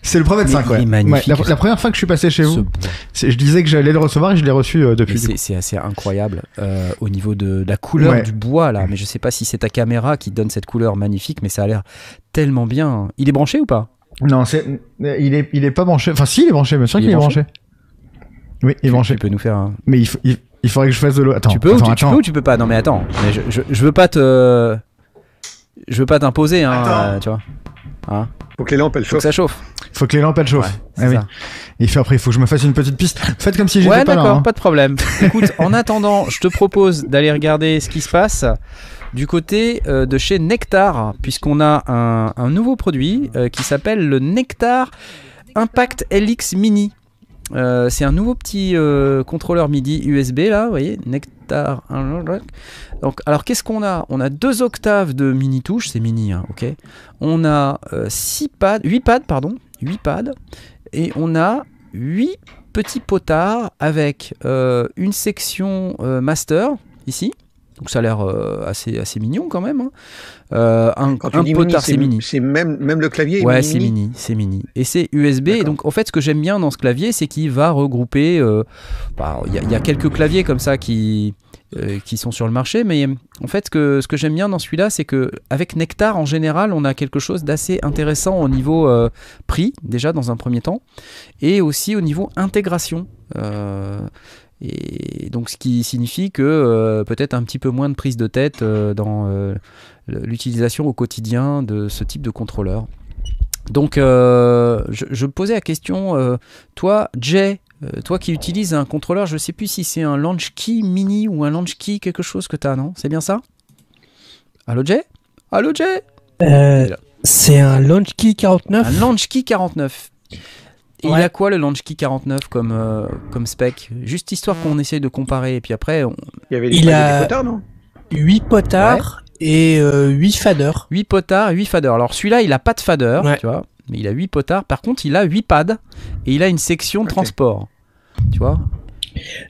c'est le prophète Mais 5, il ouais. Ouais, la, la première fois que je suis passé chez vous, je disais que j'allais le recevoir et je l'ai reçu euh, depuis. c'est assez incroyable euh, au niveau de la couleur Ouais. du bois là. Mais je sais pas si c'est ta caméra qui donne cette couleur magnifique, mais ça a l'air tellement bien. Il est branché ou pas? Non, c'est, il est, il est pas branché. Enfin, si, il est branché, bien sûr Il qu'il est branché. Oui, il est branché. Tu peux nous faire un. Mais il, faut- il, il faudrait que je fasse de l'eau. Attends, tu peux ou attends, tu, tu attends. peux ou tu peux pas? Non mais attends. Mais je, je, je veux pas te. Je veux pas t'imposer, hein, Attends. euh, tu vois. Hein? Faut que les lampes elles Faut que chauffent. ça chauffe. Faut que les lampes elles chauffent. Ouais, Ah c'est oui. ça. Il fait après, il faut que je me fasse une petite piste. Faites comme si j'étais Ouais, pas là. d'accord, hein. pas de problème. Écoute, en attendant, je te propose d'aller regarder ce qui se passe du côté euh, de chez Nectar, puisqu'on a un, un nouveau produit euh, qui s'appelle le Nectar Impact LX Mini. Euh, c'est un nouveau petit euh, contrôleur MIDI USB là, vous voyez, Nectar. Donc, alors qu'est-ce qu'on a? On a deux octaves de mini touches, c'est mini, hein, ok? On a euh, six pads, 8 pads, pardon, 8 pads, et on a 8 petits potards avec une section master ici. Donc ça a l'air assez, assez mignon quand même. hein. Euh, un Quand potard, c'est mini. c'est même, même le clavier. est Ouais, c'est mini, c'est mini. Et c'est USB. Et donc, en fait, ce que j'aime bien dans ce clavier, c'est qu'il va regrouper. euh, bah, Il y, a- il y a quelques claviers comme ça qui, euh, qui sont sur le marché, mais en fait, ce que, ce que j'aime bien dans celui-là, c'est que avec Nectar, en général, on a quelque chose d'assez intéressant au niveau prix, déjà dans un premier temps, et aussi au niveau intégration. Et donc, ce qui signifie que peut-être un petit peu moins de prise de tête dans l'utilisation au quotidien de ce type de contrôleur. Donc, euh, je, je posais la question, euh, toi, Jay, euh, toi qui utilises un contrôleur, je sais plus si c'est un Launch Key Mini ou un Launch Key quelque chose que tu as, non? C'est bien ça? Allô, Jay? Allô, Jay? Euh, c'est un Launch Key 49. Un Launch Key 49. Et il a quoi le Launch Key 49 comme, euh, comme spec? Juste histoire qu'on essaye de comparer, et puis après, on... Il y avait des, Il pas- a- des potards, non? 8 potards et 8 faders. 8 potards, 8 faders. Alors celui-là, il a pas de fader, Ouais. tu vois, mais il a 8 potards. Par contre, il a 8 pads et il a une section transport. Tu vois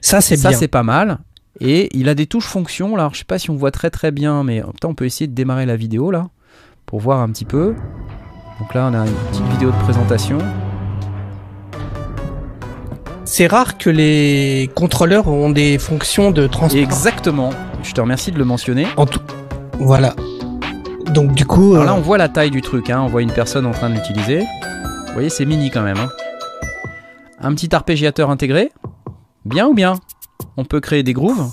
Ça, c'est Ça, bien. c'est pas mal. Et il a des touches fonctions. Là, Alors, je sais pas si on voit très très bien, mais putain, on peut essayer de démarrer la vidéo là pour voir un petit peu. Donc là, on a une petite vidéo de présentation. c'est rare que les contrôleurs ont des fonctions de transport. Exactement. Je te remercie de le mentionner. En tout, voilà. Donc du coup, Alors là, euh, on voit la taille du truc. Hein. On voit une personne en train de l'utiliser. Vous voyez, c'est mini quand même. hein. Un petit arpégiateur intégré. Bien ou bien? On peut créer des grooves.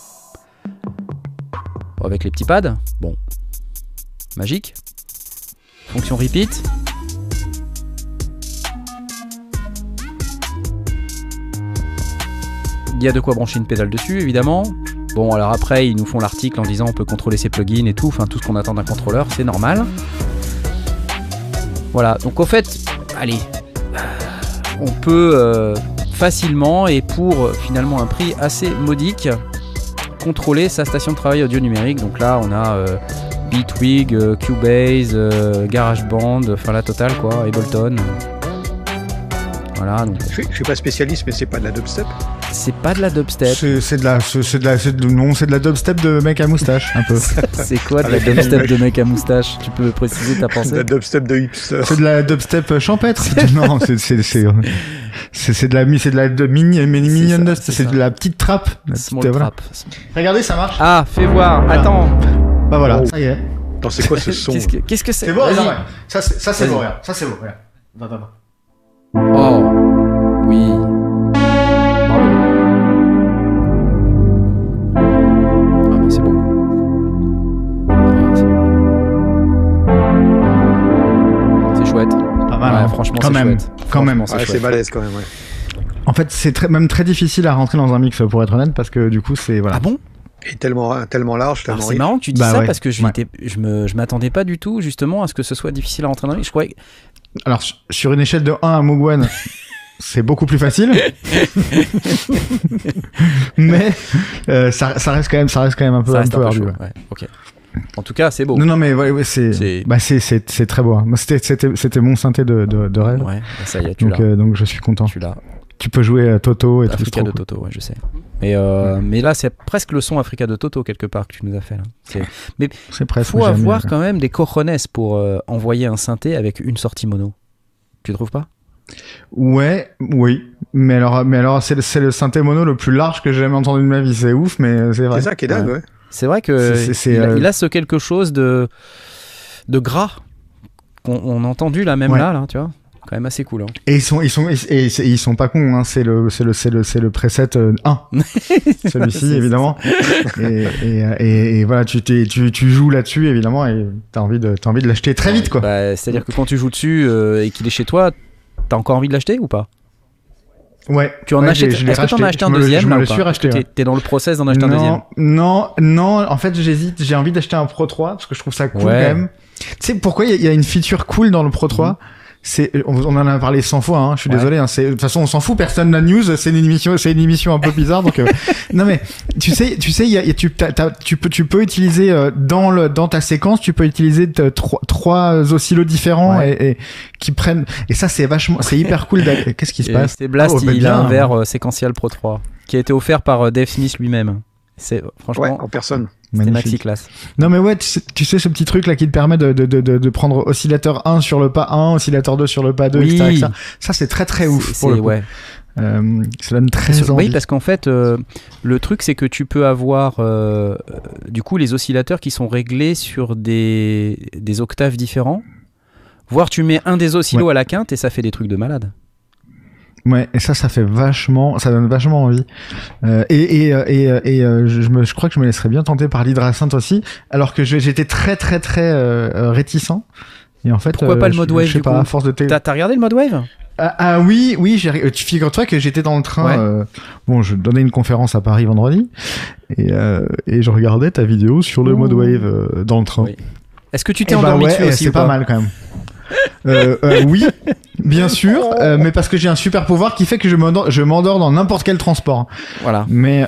Avec les petits pads. Bon. Magique. Fonction repeat. Il y a de quoi brancher une pédale dessus, évidemment. Bon, alors après, ils nous font l'article en disant on peut contrôler ses plugins et tout, enfin tout ce qu'on attend d'un contrôleur, c'est normal. Voilà, donc au fait, allez, on peut euh, facilement et pour euh, finalement un prix assez modique contrôler sa station de travail audio numérique. Donc là, on a euh, Beatwig, euh, Cubase, euh, GarageBand, enfin la totale quoi, Ableton. Voilà, donc Je suis, je suis pas spécialiste, mais c'est pas de la dubstep. C'est pas de la dubstep. C'est de la, c'est de la, c'est de, non, c'est de la dubstep de mec à moustache, un peu. C'est quoi de la dubstep de mec à moustache? Tu peux préciser ta De la pensée dubstep de hipster. C'est de la dubstep champêtre. non, c'est c'est c'est c'est c'est de la c'est de la de mini mini C'est de la petite trappe. La petite, Small euh, voilà. trap. Regardez, ça marche. Ah, fais voir. Voilà. Attends. Bah voilà, Oh. ça y est. Attends, c'est quoi ce son? Qu'est-ce que qu'est-ce que c'est? C'est beau. Ça c'est ça c'est Vas-y. beau, regarde. Ça c'est beau, regarde. Oh. Oui. Ouais, franchement, quand c'est même. chouette. Quand même. Ouais, c'est c'est balèze quand même, ouais. En fait, c'est très, même très difficile à rentrer dans un mix pour être honnête parce que du coup, c'est voilà. Ah bon? Et tellement, tellement large, tellement c'est riche. marrant que tu dis Bah ça ouais. parce que je, Ouais. je me je m'attendais pas du tout justement à ce que ce soit difficile à rentrer dans le Je croyais Alors sur- une échelle de 1 à Mogwan, c'est beaucoup plus facile. Mais euh, ça, ça reste quand même ça reste quand même un peu, ça un peu un peu ardu. chaud. ouais. Ouais, ok. En tout cas, c'est beau. Non non mais ouais, ouais, c'est C'est- bah c'est c'est c'est très beau. hein. C'était c'était c'était mon synthé de de, de rêve. Ouais, ça y est, tu Donc l'as. euh, donc je suis content. Tu l'as. Tu peux jouer euh, Toto et tout. c'est Africa de cool. Toto, ouais, je sais. Mais, euh, mais là, c'est presque le son Africa de Toto quelque part que tu nous as fait. Là. C'est... C'est presque. faut mais avoir quand même des cojones pour euh, envoyer un synthé avec une sortie mono. Tu trouves pas? Ouais, oui. Mais alors mais alors c'est le, c'est le synthé mono le plus large que j'ai jamais entendu de ma vie. C'est ouf, mais c'est vrai. C'est ça qui est dingue, ouais. C'est vrai que il, a, euh, il a ce quelque chose de de gras qu'on on a entendu là même Ouais. là, là, tu vois. Quand même assez cool. Hein. Et ils sont, ils sont, et, et- et ils sont pas cons. Hein. C'est le, c'est le, c'est le, c'est le preset euh, 1. Celui-ci, C'est- évidemment. et, voilà, tu, tu, tu joues là-dessus, évidemment, et t'as envie de, t'as envie de l'acheter très vite, quoi. Bah, C'est-à-dire que quand tu joues dessus euh, et qu'il est chez toi, t'as encore envie de l'acheter ou pas? Ouais. Tu en Ouais, achètes je Est-ce que t'en racheté. as acheté Je un me le- deuxième Je me là, le ou pas suis racheté. T'es ouais. dans le process d'en acheter un deuxième Non, non, en fait, j'hésite. J'ai envie d'acheter un Pro 3 parce que je trouve ça cool Ouais. quand même. Tu sais pourquoi il y, a- il y a une feature cool dans le Pro 3 C'est, on, en a parlé 100 fois. Hein, je suis. Ouais. désolé. Hein, c'est, de toute façon, on s'en fout. Personne n'a de news. C'est une émission, c'est une émission un peu bizarre. donc, euh, non mais tu sais, tu sais, il y a, il y a- tu, t'as- tu peux, tu peux utiliser euh, dans le, dans ta séquence, tu peux utiliser t- trois, trois oscillos différents Ouais. et, et qui prennent. Et ça, c'est vachement, c'est hyper cool. Qu'est-ce qui se passe? C'est Blast, Oh, bah, il bien. a un verre euh, séquentiel Pro 3 qui a été offert par euh, Dave Smith lui-même. C'est Ouais, franchement, en personne. Magnifique. maxi classe. Non mais ouais, tu sais, tu sais ce petit truc là qui te permet de, de, de, prendre oscillateur 1 sur le pas 1, oscillateur 2 sur le pas 2, Oui. etc., etc. Ça c'est très très ouf C'est- pour le c'est- coup. ouais. Euh, ça donne très envie. Oui, parce qu'en fait, euh, le truc, c'est que tu peux avoir euh, euh, du coup les oscillateurs qui sont réglés sur des, des octaves différents. Voire tu mets un des oscillos à la quinte et ça fait des trucs de malade. Ouais, et ça, ça fait vachement, ça donne vachement envie. Euh, et et, euh, et, euh, et euh, je, me, je crois que je me laisserais bien tenter par l'hydrascinte aussi, alors que j'étais très très très euh, réticent. Et en fait, Pourquoi pas le mode wave, Je sais pas, à force de. T'as regardé le mode wave? Ah, ah oui, oui, tu figures-toi que j'étais dans le train. Ouais. euh, bon, je donnais une conférence à Paris vendredi et, euh, et je regardais ta vidéo sur le Ouh. mode wave euh, dans le train. Oui. Est-ce que tu t'es Eh bah endormi ouais, dessus eh, aussi C'est pas? mal quand même. Euh, euh, oui, bien sûr, euh, mais parce que j'ai un super pouvoir qui fait que je m'endors, je m'endors dans n'importe quel transport. Voilà. Mais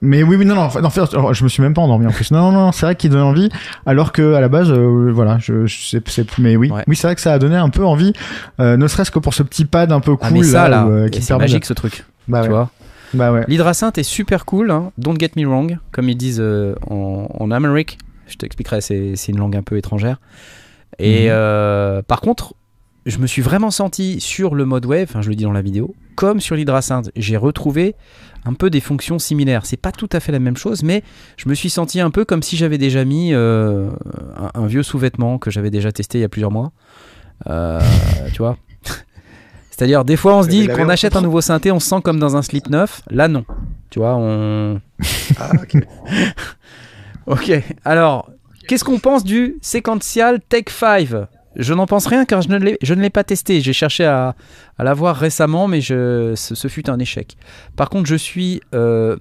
mais oui, oui, non, non, en fait, en fait, alors, je me suis même pas endormi en plus. Non, non, non, c'est vrai qu'il donne envie, alors que à la base, voilà, je, je sais, c'est, mais oui, Ouais. oui, c'est vrai que ça a donné un peu envie, ne serait-ce que pour ce petit pad un peu cool Ah mais ça là, qui c'est de- magique ce truc. Bah Tu ouais, vois bah ouais. L'hydrasynth est super cool, hein. don't get me wrong, comme ils disent en, en Amérique. Je t'expliquerai, c'est c'est une langue un peu étrangère. Et Mhm. euh, par contre, je me suis vraiment senti sur le mode wave, enfin je le dis dans la vidéo, comme sur l'hydrasynth. J'ai retrouvé un peu des fonctions similaires. C'est pas tout à fait la même chose, mais je me suis senti un peu comme si j'avais déjà mis euh, un, un vieux sous-vêtement que j'avais déjà testé il y a plusieurs mois. Euh, tu vois C'est-à-dire, des fois on se dit qu'on achète un nouveau synthé, on se sent comme dans un slip neuf. Là, non. Tu vois, on. Ah, ok. Ok, alors, qu'est-ce qu'on pense du Sequential Tech 5 Je n'en pense rien car je ne l'ai, je ne l'ai pas testé. J'ai cherché à, à l'avoir récemment, mais je, ce, ce fut un échec. Par contre, je suis. euh,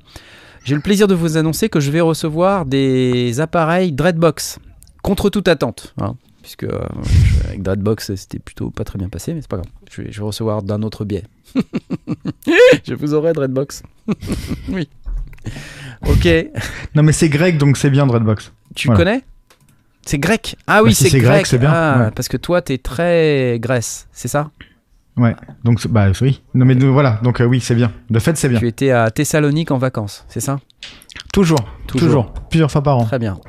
j'ai le plaisir de vous annoncer que je vais recevoir des appareils Dreadbox, contre toute attente. hein, puisque euh, je- avec Dreadbox, c'était plutôt pas très bien passé, mais c'est pas grave. Je vais, je vais recevoir d'un autre biais. je vous aurai Dreadbox. oui. Ok. Non, mais c'est grec, donc c'est bien Dreadbox. Tu Voilà. connais? C'est grec. Ah oui, Bah, si c'est grec. c'est bien, Ah, ouais. Parce que toi, t'es très Grèce, c'est ça? Ouais. Donc, bah oui. Non, mais voilà. Donc, euh, oui, c'est bien. De fait, c'est bien. Tu étais à Thessalonique en vacances, c'est ça? Toujours. Toujours. Toujours. Plusieurs fois par an. Très bien.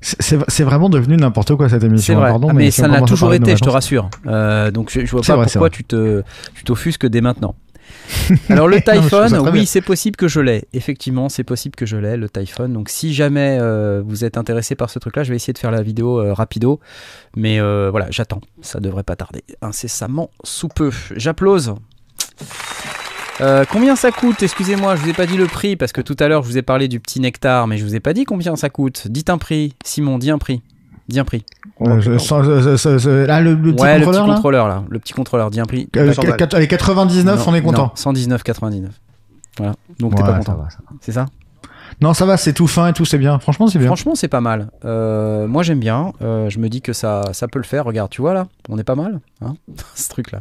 C'est- vraiment devenu n'importe quoi cette émission. C'est vrai. Pardon, Ah, mais, ça l'a toujours été, je te rassure. Euh, donc je, je vois pas vrai, pourquoi tu te tu t'offusques dès maintenant. Alors le Typhon, oui, c'est possible que je l'ai. Effectivement, c'est possible que je l'ai, le Typhon. Donc si jamais euh, vous êtes intéressé par ce truc-là, je vais essayer de faire la vidéo euh, rapido. Mais euh, voilà, j'attends. Ça devrait pas tarder. Incessamment sous peu. J'applause. Euh, combien ça coûte? Excusez-moi, je vous ai pas dit le prix parce que tout à l'heure je vous ai parlé du petit nectar, mais je vous ai pas dit combien ça coûte. Dites un prix, Simon, dis un prix. Dis un prix. Euh, je- sans- euh, euh, euh, là, le, le petit ouais, le contrôleur, petit là contrôleur là, le petit contrôleur, dis un prix. Euh, Allez, 99, on est content. 119,99. Voilà. Donc t'es pas content. C'est ça? Non, ça va, c'est tout fin et tout, c'est bien. Franchement, c'est bien. Franchement, c'est pas mal. Euh, moi, j'aime bien. Euh, je me dis que ça, ça peut le faire. Regarde, tu vois là, on est pas mal, hein Ce truc-là,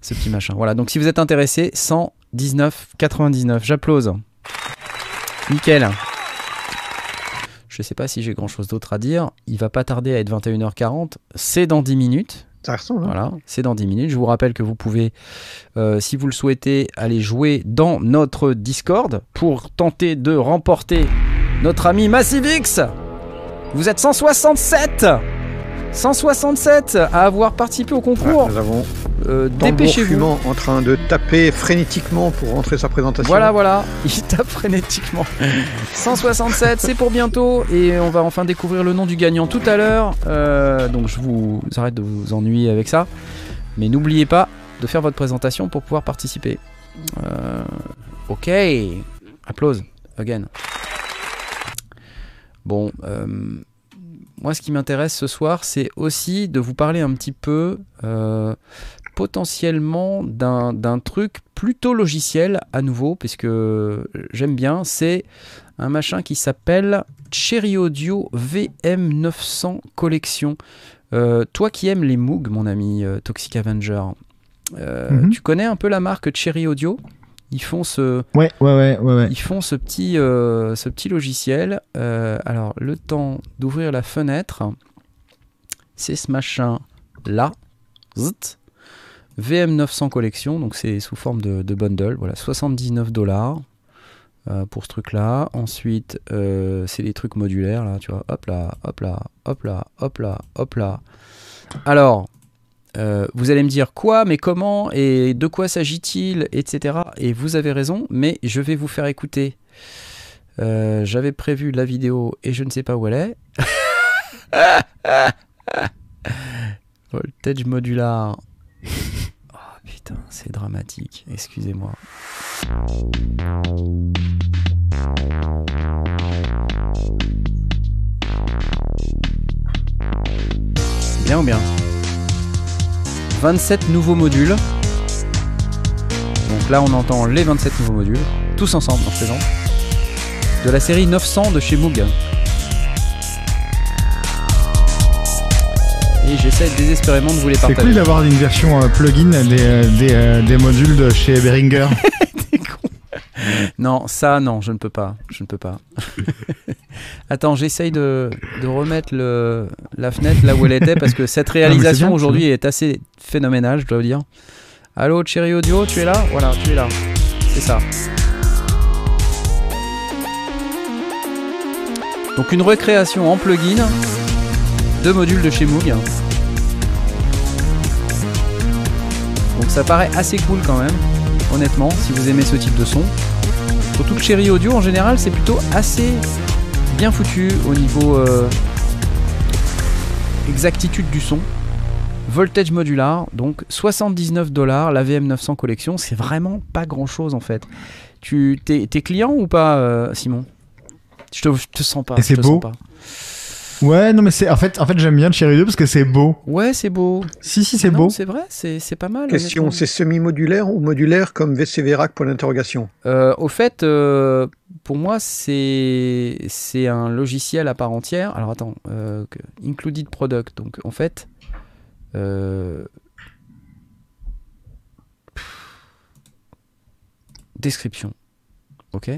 ce petit machin. Voilà. Donc, si vous êtes intéressé, 119,99. J'applause. Nickel. Je sais pas si j'ai grand chose d'autre à dire. Il va pas tarder à être 21h40. C'est dans 10 minutes. Ça ressemble. hein. Voilà, c'est dans 10 minutes. Je vous rappelle que vous pouvez, euh, si vous le souhaitez, aller jouer dans notre Discord pour tenter de remporter notre ami Massivix. Vous êtes 167 167 à avoir participé au concours. nous avons Euh, Dépêchez-vous. en train de taper frénétiquement pour rentrer sa présentation. Voilà, voilà, il tape frénétiquement. 167, c'est pour bientôt et on va enfin découvrir le nom du gagnant tout à l'heure. Euh, donc je vous arrête de vous ennuyer avec ça. Mais n'oubliez pas de faire votre présentation pour pouvoir participer. Euh, ok, applause, again. Bon, euh, moi ce qui m'intéresse ce soir, c'est aussi de vous parler un petit peu euh, potentiellement d'un truc plutôt logiciel à nouveau, puisque j'aime bien, c'est un machin qui s'appelle Cherry Audio VM900 Collection. Euh, toi qui aimes les Moog, mon ami euh, Toxic Avenger, euh, Mhm. tu connais un peu la marque Cherry Audio? Ils font ce, Ouais, ouais, ouais, ils font ce petit, euh, ce petit logiciel. Euh, alors, le temps d'ouvrir la fenêtre, c'est ce machin là. Zzt. VM900 collection, donc c'est sous forme de, de bundle. Voilà, 79 dollars pour ce truc-là. Ensuite, euh, c'est des trucs modulaires là, tu vois. Hop là, hop là, hop là, hop là, hop là. Alors, euh, vous allez me dire quoi, mais comment et de quoi s'agit-il, etc. Et vous avez raison, mais je vais vous faire écouter. Euh, J'avais prévu la vidéo et je ne sais pas où elle est. Voltage modular. Oh putain, c'est dramatique. Excusez-moi. Bien ou bien? 27 nouveaux modules. Donc là, on entend les 27 nouveaux modules, tous ensemble, en présent. De la série 900 de chez Moog. Et j'essaie désespérément de vous les C'est partager. cool d'avoir une version euh, plugin des, euh, des, euh, des modules de chez Behringer. Non, ça, non, je ne peux pas. Je ne peux pas. Attends, j'essaye de, de remettre le, la fenêtre là où elle était parce que cette réalisation aujourd'hui est assez phénoménale, je dois vous dire. Allô, Cherry Audio, tu es là? Voilà, tu es là. C'est ça. Donc une recréation en plugin de modules de chez Moog. Donc ça paraît assez cool quand même, honnêtement, si vous aimez ce type de son. Surtout que Cherry Audio en général c'est plutôt assez bien foutu au niveau euh, exactitude du son. Voltage modular, donc 79 dollars, la VM900 collection, c'est vraiment pas grand chose en fait. Tu t'es, client ou pas, euh, Simon? Je te, je te sens pas. Et c'est beau sens pas. Ouais, non, mais c'est en fait, en fait j'aime bien le Cherry 2 parce que c'est beau. Ouais, c'est beau. Si, si, c'est Non, beau. C'est vrai, c'est, c'est pas mal. Question, c'est semi-modulaire ou modulaire comme VCVRAC pour l'interrogation Euh, au fait, euh, pour moi, c'est c'est un logiciel à part entière. Alors attends, euh, included product. Donc en fait, euh, description. Ok.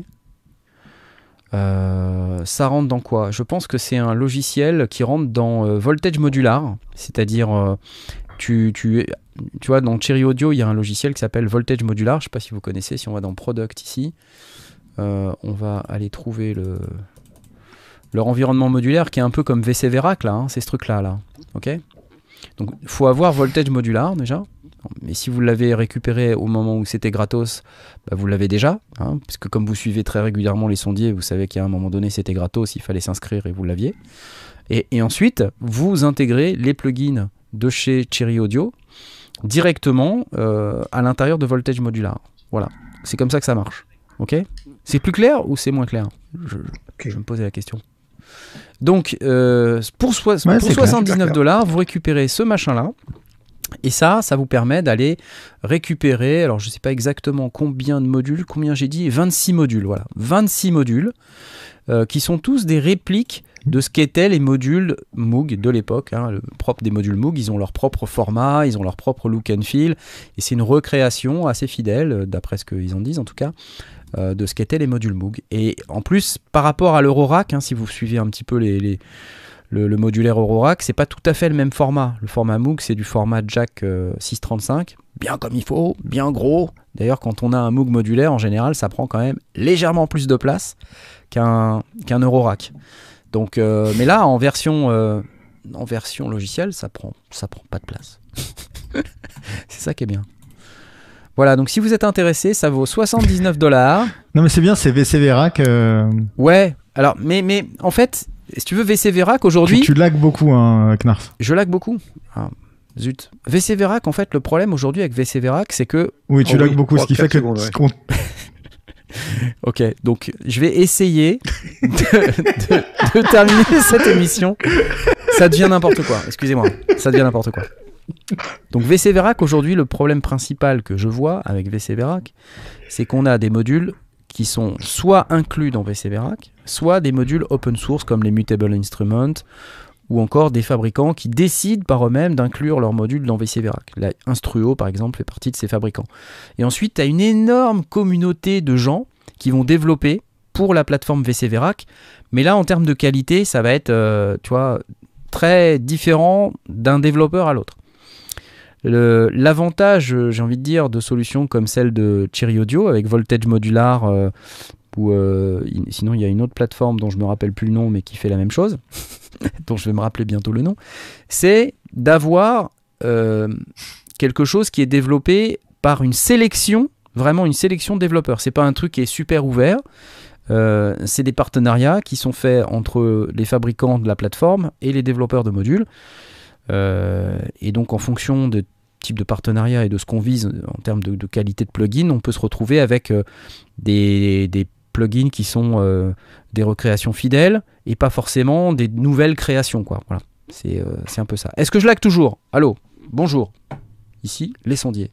Euh, ça rentre dans quoi? Je pense que c'est un logiciel qui rentre dans euh, Voltage Modular, c'est-à-dire euh, tu, tu, tu vois dans Cherry Audio il y a un logiciel qui s'appelle Voltage Modular. Je sais pas si vous connaissez. Si on va dans Product ici, on va aller trouver le leur environnement modulaire qui est un peu comme VC Verac là, hein, c'est ce truc là là. Ok? Donc faut avoir Voltage Modular déjà. Mais si vous l'avez récupéré au moment où c'était gratos, bah, vous l'avez déjà. Hein, puisque comme vous suivez très régulièrement les sondiers, vous savez qu'à un moment donné c'était gratos, il fallait s'inscrire et vous l'aviez. Et, et ensuite, vous intégrez les plugins de chez Cherry Audio directement euh, à l'intérieur de Voltage Modular. Voilà. C'est comme ça que ça marche. Ok? C'est plus clair ou c'est moins clair? Je, je me posais la question. Donc, euh, pour, Ouais, pour c'est clair. 79 dollars, vous récupérez ce machin-là. Et ça, ça vous permet d'aller récupérer, alors je ne sais pas exactement combien de modules, combien j'ai dit, 26 modules, voilà. 26 modules, euh, qui sont tous des répliques de ce qu'étaient les modules Moog de l'époque. hein. le propre des modules Moog, ils ont leur propre format, ils ont leur propre look and feel, et c'est une recréation assez fidèle, d'après ce qu'ils en disent en tout cas, euh, de ce qu'étaient les modules Moog. Et en plus, par rapport à l'Eurorack, hein, si vous suivez un petit peu les- le, le modulaire Eurorack, c'est pas tout à fait le même format. Le format Moog, c'est du format Jack euh, 635, bien comme il faut, bien gros. D'ailleurs, quand on a un Moog modulaire, en général, ça prend quand même légèrement plus de place qu'un qu'un Eurorack. Donc, euh, mais là, en version, euh, en version logicielle, ça prend, ça prend pas de place. c'est ça qui est bien. Voilà, donc si vous êtes intéressé, ça vaut 79 dollars. Non, mais c'est bien, c'est VC Verac. euh, Ouais, alors, mais, mais en fait, si tu veux VC Verac Tu, aujourd'hui, tu lags beaucoup, hein, Knarf. je lag beaucoup. Ah, zut. VC Verac, en fait, le problème aujourd'hui avec VC Verac, c'est que. Oui, tu Oh lags oui, beaucoup, ce qui fait que. secondes, ouais. Ok, donc je vais essayer de, de- de terminer cette émission. Ça devient n'importe quoi, excusez-moi. Ça devient n'importe quoi. Donc VC Verac, aujourd'hui, le problème principal que je vois avec VC Verac, c'est qu'on a des modules qui sont soit inclus dans VC Verac, soit des modules open source comme les Mutable Instruments, ou encore des fabricants qui décident par eux-mêmes d'inclure leurs modules dans VC Verac. La Instruo, par exemple, fait partie de ces fabricants. Et ensuite, tu as une énorme communauté de gens qui vont développer pour la plateforme VC Verac. Mais là, en termes de qualité, ça va être, euh, très différent d'un développeur à l'autre. L'avantage, euh, j'ai envie de dire, de solutions comme celle de Cherry Audio avec Voltage Modular, euh, ou euh, sinon il y a une autre plateforme dont je me rappelle plus le nom, mais qui fait la même chose, dont je vais me rappeler bientôt le nom, c'est d'avoir quelque chose qui est développé par une sélection, vraiment une sélection de développeurs. C'est pas un truc qui est super ouvert. C'est des partenariats qui sont faits entre les fabricants de la plateforme et les développeurs de modules. Euh, et donc en fonction de type de partenariat et de ce qu'on vise en termes de, de qualité de plugin, on peut se retrouver avec euh, des, des plugins qui sont euh, des recréations fidèles et pas forcément des nouvelles créations. Quoi. Voilà. C'est euh, c'est un peu ça. Est-ce que je lag toujours? Allô? Bonjour. Ici, les sondiers.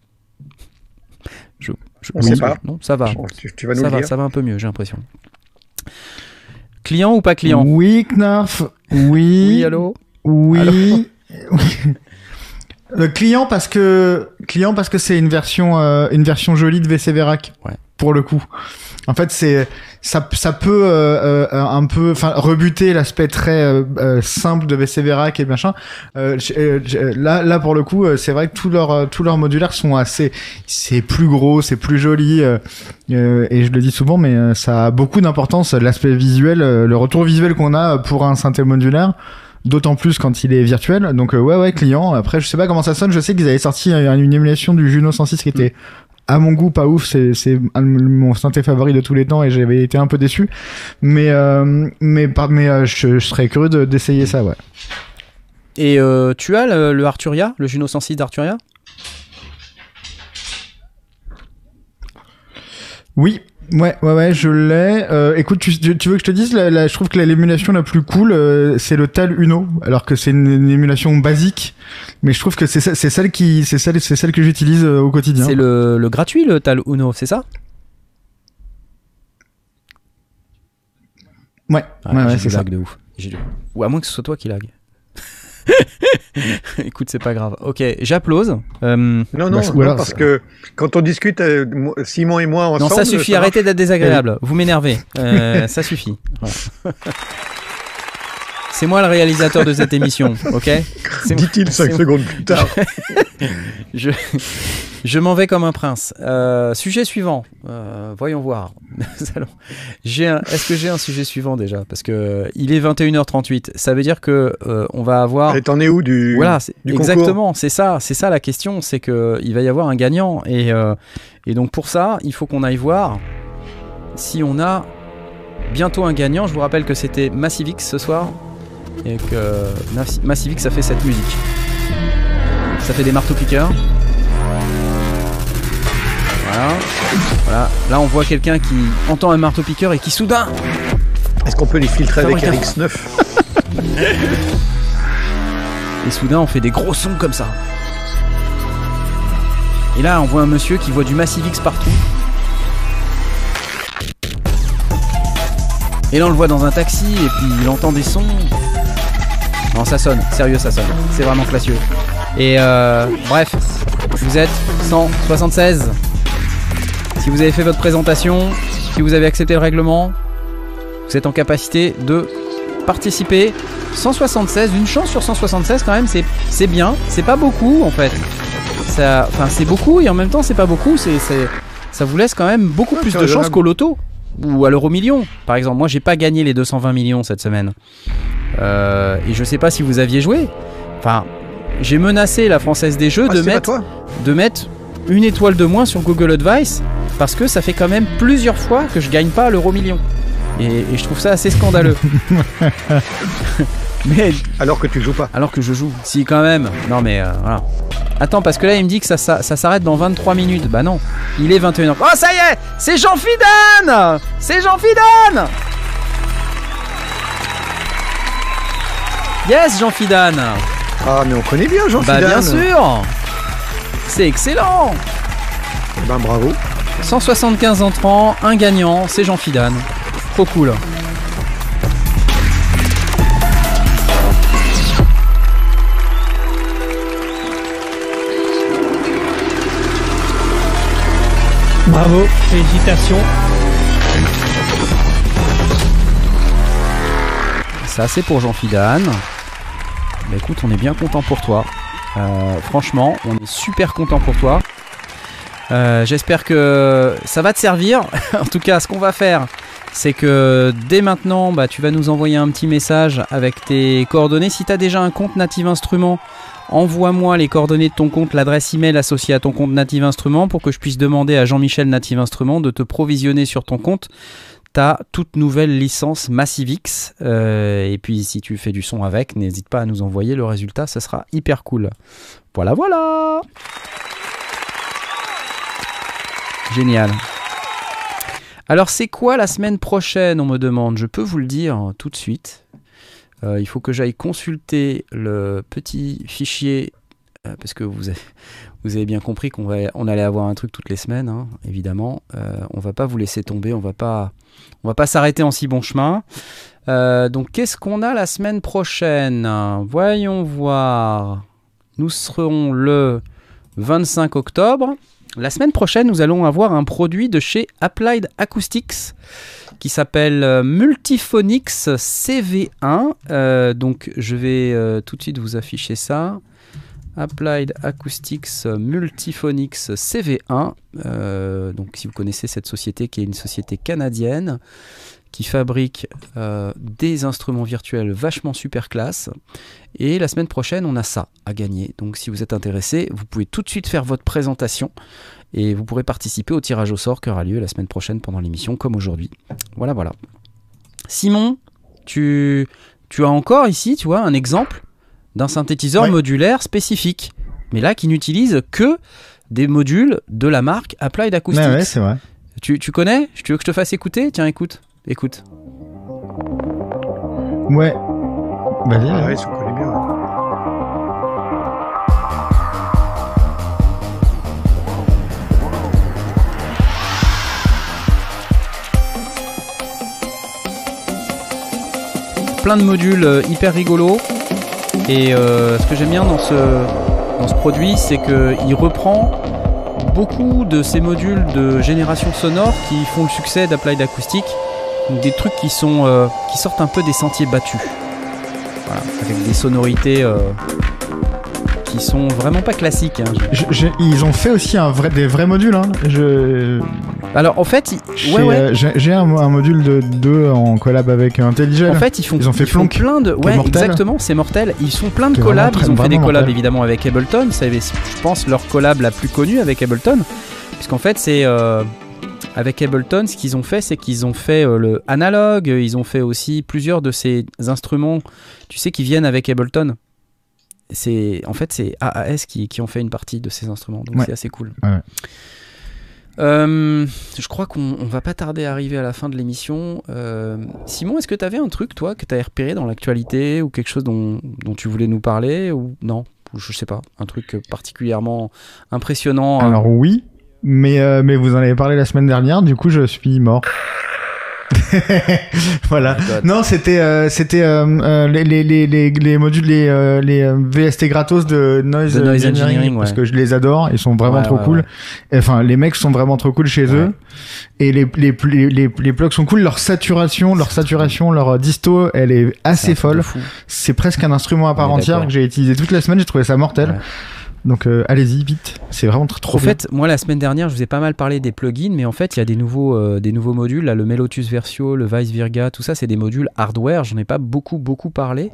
Je, je On sait pas. Non, ça va. Bon, tu, tu vas nous Ça le va, dire. ça va un peu mieux, j'ai l'impression. Client ou pas client? Oui, Knarf. Oui. Oui, allô? Oui. Le client parce que client parce que c'est une version euh, une version jolie de VC Verac. Ouais. Pour le coup. En fait, c'est ça ça peut euh, euh, un peu enfin rebuter l'aspect très euh, euh, simple de VC Verac et machin. Euh, euh, là là pour le coup, euh, c'est vrai que tous leurs euh, tous leurs modulaires sont assez c'est plus gros, c'est plus joli euh, euh, et je le dis souvent mais euh, ça a beaucoup d'importance l'aspect visuel, euh, le retour visuel qu'on a pour un synthé modulaire d'autant plus quand il est virtuel. Donc euh, ouais ouais client. Après je sais pas comment ça sonne. Je sais qu'ils avaient sorti une émulation du Juno 106 qui était à mon goût pas ouf. C'est mon synthé favori de tous les temps et j'avais été un peu déçu. Mais euh, mais par, mais euh, je, je serais curieux de- d'essayer ça ouais. Et euh, tu as le, le Arturia, le Juno 106 d'Arturia? Oui, ouais, ouais, ouais, je l'ai. Euh, écoute, tu, tu- veux que je te dise, la, la- je trouve que la- l'émulation la plus cool, euh, c'est le Tal Uno, alors que c'est une, une émulation basique, mais je trouve que c'est ce- c'est celle qui, c'est celle, c'est celle que j'utilise euh, au quotidien. C'est le, le gratuit, le Tal Uno, c'est ça? Ouais, Ah, ouais, ouais, j'ai c'est du ça. lag de ouf. Ou à moins que ce soit toi qui lag. Écoute, c'est pas grave. Ok, j'applause. Euh, Non, non, Bah, non, ou alors, parce c'est- que quand on discute, euh, Simon et moi ensemble. non, ça suffit, arrêtez d'être désagréable. Vous m'énervez. Euh, ça suffit. C'est moi le réalisateur de cette émission, ok Dit-il cinq secondes plus tard. Je, je m'en vais comme un prince. Euh, sujet suivant. Euh, voyons voir. Est-ce que j'ai un sujet suivant déjà Parce que il est 21h38. Ça veut dire que euh, on va avoir. Et t'en es où du. Voilà, du exactement. C'est ça, c'est ça la question. C'est que il va y avoir un gagnant et euh, et donc pour ça, il faut qu'on aille voir si on a bientôt un gagnant. Je vous rappelle que c'était Massivix ce soir et que Mas- Massivix ça fait cette musique. Ça fait des marteaux piqueurs. Voilà. Voilà. Là, on voit quelqu'un qui entend un marteau piqueur et qui soudain Est-ce qu'on peut les filtrer avec Fabrique- RX9 Et soudain, on fait des gros sons comme ça. Et là, on voit un monsieur qui voit du Massivix partout. Et là, on le voit dans un taxi, et puis il entend des sons. Non, ça sonne, sérieux, ça sonne. C'est vraiment classieux. Et euh, bref, vous êtes 176. Si vous avez fait votre présentation, si vous avez accepté le règlement, vous êtes en capacité de participer. 176, une chance sur 176 quand même, c'est bien. C'est pas beaucoup en fait. Ça, enfin c'est beaucoup et en même temps c'est pas beaucoup. C'est ça vous laisse quand même beaucoup Ouais, plus de chances raisonnable. qu'au loto ou à l'euro million. Par exemple, moi j'ai pas gagné les 220 millions cette semaine. Euh, et je sais pas si vous aviez joué. Enfin, j'ai menacé la française des jeux Ah, de mettre toi de mettre une étoile de moins sur Google Advice parce que ça fait quand même plusieurs fois que je gagne pas l'euro million. Et, et je trouve ça assez scandaleux. mais Alors que tu joues pas. alors que je joue, si quand même. Non mais euh, voilà. Attends parce que là il me dit que ça, ça, ça s'arrête dans 23 minutes. Bah non, il est 21h. Oh ça y est, c'est Jean Fidan C'est Jean Fidan Yes Jean Fidan Ah, mais on connaît bien Jean Bah Fidan. bien sûr C'est excellent Eh Ben bravo. 175 entrants, un gagnant, c'est Jean Fidan. Trop cool. Bravo, félicitations. Ça c'est pour Jean Fidan. Bah écoute, on est bien content pour toi. Euh, franchement, on est super content pour toi. Euh, J'espère que ça va te servir. en tout cas, ce qu'on va faire, c'est que dès maintenant, bah, tu vas nous envoyer un petit message avec tes coordonnées. Si tu as déjà un compte Native Instruments, envoie-moi les coordonnées de ton compte, l'adresse email associée à ton compte Native Instruments pour que je puisse demander à Jean-Michel Native Instruments de te provisionner sur ton compte ta toute nouvelle licence Massivix. Euh, et puis si tu fais du son avec, n'hésite pas à nous envoyer le résultat, ça sera hyper cool. Voilà, voilà Génial. Alors c'est quoi la semaine prochaine, on me demande Je peux vous le dire tout de suite. Euh, il faut que j'aille consulter le petit fichier, parce que vous avez, vous avez bien compris qu'on va, on allait avoir un truc toutes les semaines, hein, évidemment. Euh, on va pas vous laisser tomber, on va pas, on va pas s'arrêter en si bon chemin. Euh, donc qu'est-ce qu'on a la semaine prochaine? Voyons voir. Nous serons le 25 octobre. La semaine prochaine, nous allons avoir un produit de chez Applied Acoustics qui s'appelle euh, Multiphonix CV1. Euh, donc je vais euh, tout de suite vous afficher ça. Applied Acoustics Multiphonics CV1. Euh, donc, si vous connaissez cette société, qui est une société canadienne qui fabrique euh, des instruments virtuels vachement super classe. Et la semaine prochaine, on a ça à gagner. Donc, si vous êtes intéressé, vous pouvez tout de suite faire votre présentation et vous pourrez participer au tirage au sort qui aura lieu la semaine prochaine pendant l'émission, comme aujourd'hui. Voilà, voilà. Simon, tu, tu as encore ici, tu vois, un exemple d'un synthétiseur Ouais. modulaire spécifique, mais là qui n'utilise que des modules de la marque Applied Acoustics. Ouais, ouais, c'est vrai. tu, tu connais? Tu veux que je te fasse écouter? Tiens, écoute. Écoute. Ouais. Vas-y. Ah hein. ouais, ça on connaît bien. ouais. plein de modules euh, hyper rigolos. Et euh, ce que j'aime bien dans ce, dans ce produit, c'est qu'il reprend beaucoup de ces modules de génération sonore qui font le succès d'Applied Acoustic. Donc des trucs qui, sont, euh, qui sortent un peu des sentiers battus. Voilà, avec des sonorités euh, qui sont vraiment pas classiques. hein. Je- je- ils ont fait aussi un vrai, des vrais modules. Hein. Je, Alors en fait, ouais, ouais. euh, j'ai- un, un module de 2 en collab avec Intelligel. En fait, ils font, Ils ont fait Plonk, plein de. Ouais, mortel. exactement, c'est mortel. Ils font plein de collabs. Ils ont fait des collabs mortel. évidemment avec Ableton. C'est, je pense, leur collab la plus connue avec Ableton. Puisqu'en fait, c'est. euh, avec Ableton, ce qu'ils ont fait, c'est qu'ils ont fait euh, le analogue. Ils ont fait aussi plusieurs de ces instruments, tu sais, qui viennent avec Ableton. C'est, en fait, c'est AAS qui, qui ont fait une partie de ces instruments. Donc Ouais. c'est assez cool. Ouais. Euh, je crois qu'on on va pas tarder à arriver à la fin de l'émission. Euh, Simon, est-ce que tu avais un truc, toi, que tu as repéré dans l'actualité ou quelque chose dont, dont tu voulais nous parler ou non? Ou Je sais pas, un truc particulièrement impressionnant. euh, Alors oui, mais, euh, mais vous en avez parlé la semaine dernière, du coup je suis mort. voilà. God. Non, c'était euh, c'était euh, euh, les, les, les, les, les modules les, euh, les euh, VST gratos de Noise, Engineering, Engineering, parce ouais. que je les adore, ils sont vraiment Ouais, trop ouais, cool. Enfin, les mecs sont vraiment trop cool chez eux et les les, les les les plugs sont cool, leur saturation, leur saturation, leur disto, elle est assez folle. C'est presque un instrument à part entière que j'ai utilisé toute la semaine, j'ai trouvé ça mortel. Donc euh, allez-y vite, c'est vraiment tr- trop bien. fait, moi la semaine dernière, je vous ai pas mal parlé des plugins, mais en fait, il y a des nouveaux, euh, des nouveaux modules. Là, le Melotus Versio, le Vice Virga, tout ça, c'est des modules hardware. J'en ai pas beaucoup, beaucoup parlé.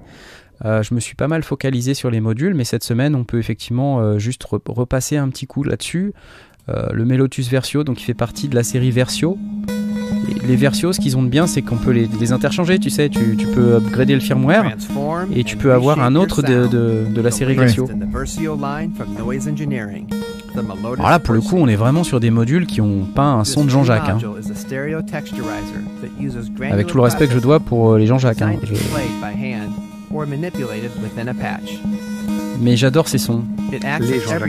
Euh, je me suis pas mal focalisé sur les modules, mais cette semaine, on peut effectivement juste re- repasser un petit coup là-dessus. Le Melotus Versio, donc il fait partie de la série Versio. Les Versio, ce qu'ils ont de bien, c'est qu'on peut les, les interchanger. Tu sais, tu, tu peux upgrader le firmware et tu peux avoir un autre de, de, de la série Versio. Alors là, pour le coup, on est vraiment sur des modules qui ont pas un son de Jean-Jacques. hein. Avec tout le respect que je dois pour euh, les Jean-Jacques. hein. Je- Mais j'adore ces sons. Les Jean-Jacques.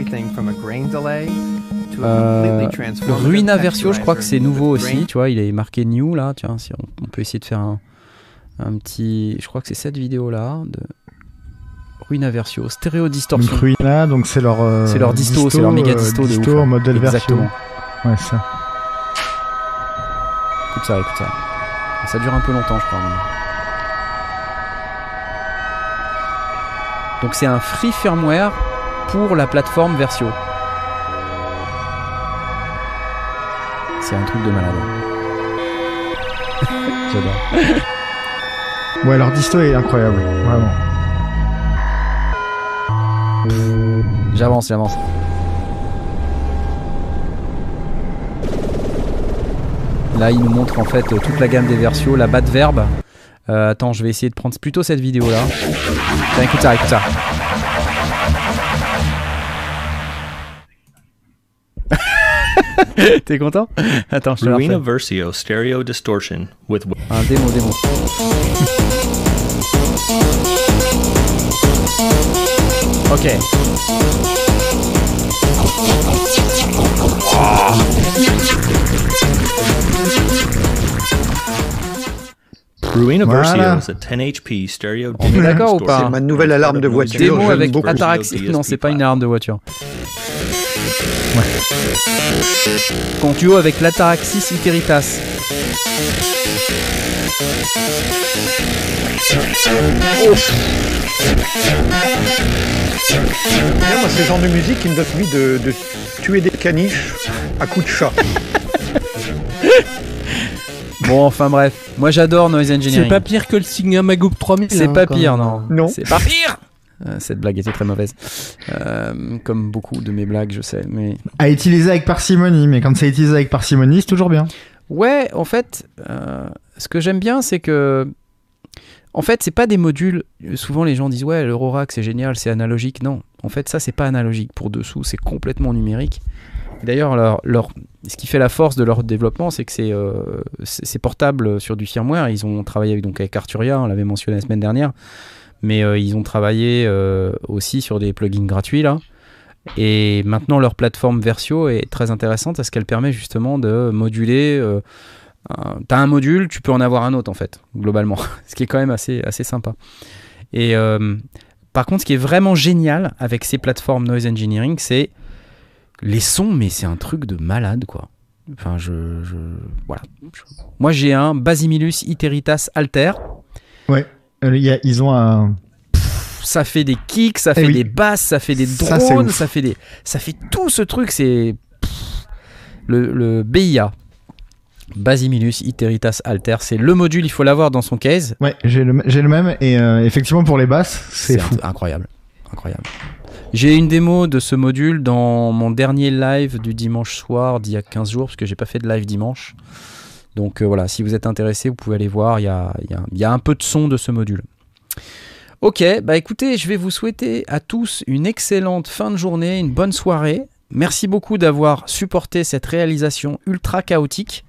Euh, le Ruina Versio, je crois que c'est nouveau aussi. Tu vois, il est marqué new là. Tiens, si on, on peut essayer de faire un, un petit. Je crois que c'est cette vidéo là de Ruina Versio, stéréo Donc distorsion. Ruina, donc c'est leur euh, C'est leur disto, c'est leur méga euh, disto de disto ouf, hein. en modèle Exactement. Versio. Ouais, ça. Écoute ça, écoute ça. Ça dure un peu longtemps, je crois. mais- Donc c'est un free firmware pour la plateforme Versio. C'est un truc de malade. J'adore. Ouais, leur disto est incroyable, vraiment. J'avance, j'avance. Là, il nous montre en fait toute la gamme des Versio, la batte verbe. Euh, attends, je vais essayer de prendre plutôt cette vidéo là. Tiens, écoute ça, écoute ça. T'es content? Attends, je te Ruina. Versio stereo distortion with Un démo, démo. Ok. Ruina Voilà. Versio is a 10 HP stereo On est d'accord ou pas? C'est ma nouvelle alarme de voiture. Démo avec. Ataraxie. Non, c'est pas une alarme de voiture. Ouais, En duo avec l'Ataraxis iteritas. Moi, c'est le genre de musique qui me donne envie de, de tuer des caniches à coups de chat. Bon, enfin bref. Moi j'adore Noise Engineering. C'est pas pire que le Sigma Magoop 3000. C'est hein, pas quand pire, même. non. Non. C'est pas pire Euh, Cette blague était très mauvaise. Euh, comme beaucoup de mes blagues, je sais. Mais À utiliser avec parcimonie, mais quand c'est utilisé avec parcimonie, c'est toujours bien. Ouais, en fait, euh, ce que j'aime bien, c'est que. En fait, c'est pas des modules. Souvent, les gens disent Ouais, l'Eurorack, c'est génial, c'est analogique. Non, en fait, ça, c'est pas analogique. Pour dessous, c'est complètement numérique. D'ailleurs, leur, leur- ce qui fait la force de leur développement, c'est que c'est portable sur du firmware. Ils ont travaillé avec, donc, avec Arturia, on l'avait mentionné la semaine dernière. Mais euh, ils ont travaillé euh, aussi sur des plugins gratuits, là. Et maintenant, leur plateforme Versio est très intéressante parce qu'elle permet justement de moduler. euh, T'as un module, tu peux en avoir un autre en fait, globalement. ce qui est quand même assez, assez sympa. Et par contre, ce qui est vraiment génial avec ces plateformes Noise Engineering, c'est les sons, mais c'est un truc de malade quoi. Enfin, je. voilà. Moi, j'ai un Basimilus Iteritas Alter. Il y a- ils ont un. ça fait des kicks, ça Eh fait oui. des basses, ça fait des drones, ça, fait des, ça fait tout ce truc. C'est le, le BIA, Basimilus Iteritas Alter. C'est le module, il faut l'avoir dans son case. Ouais, j'ai le, même et euh, effectivement pour les basses, c'est fou. incroyable, incroyable. J'ai une démo de ce module dans mon dernier live du dimanche soir d'il y a 15 jours, parce que j'ai pas fait de live dimanche. Donc euh, voilà, si vous êtes intéressé, vous pouvez aller voir, il y a, il y a- il y a un peu de son de ce module. Ok, bah écoutez, je vais vous souhaiter à tous une excellente fin de journée, une bonne soirée. Merci beaucoup d'avoir supporté cette réalisation ultra chaotique.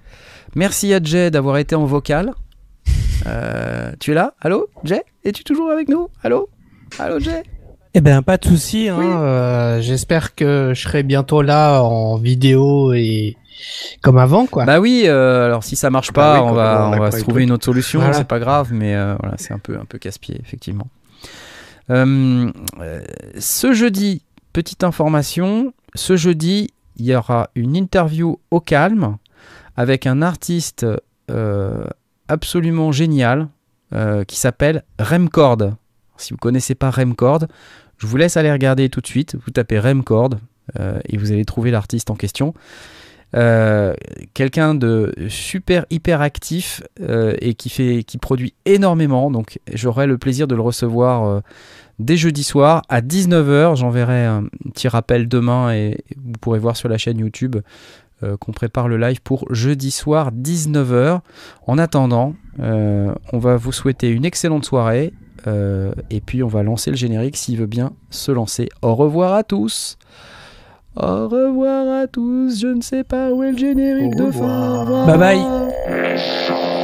Merci à Jay d'avoir été en vocal. Euh, tu es là? Allô? Jay? Es-tu toujours avec nous? Allô? Allô Jay? Eh ben pas de souci. Hein, euh, J'espère que je serai bientôt là en vidéo et comme avant quoi. Bah oui, euh, alors si ça marche Bah pas, oui, on va, on va se trouver une autre solution, Voilà. c'est pas grave, mais euh, voilà, c'est un peu, un peu casse-pied, effectivement. Euh, ce jeudi, petite information, ce jeudi, il y aura une interview au calme avec un artiste euh, absolument génial euh, qui s'appelle Remcord. Si vous connaissez pas Remcord, je vous laisse aller regarder tout de suite. Vous tapez Remcord euh, et vous allez trouver l'artiste en question. Euh, quelqu'un de super hyper actif euh, et qui fait qui produit énormément. Donc j'aurai le plaisir de le recevoir euh, dès jeudi soir à 19h j'enverrai un petit rappel demain et vous pourrez voir sur la chaîne YouTube qu'on prépare le live pour jeudi soir 19h en attendant on va vous souhaiter une excellente soirée et puis on va lancer le générique s'il veut bien se lancer. Au revoir à tous au revoir à tous, je ne sais pas où est le générique de fin. Bye bye.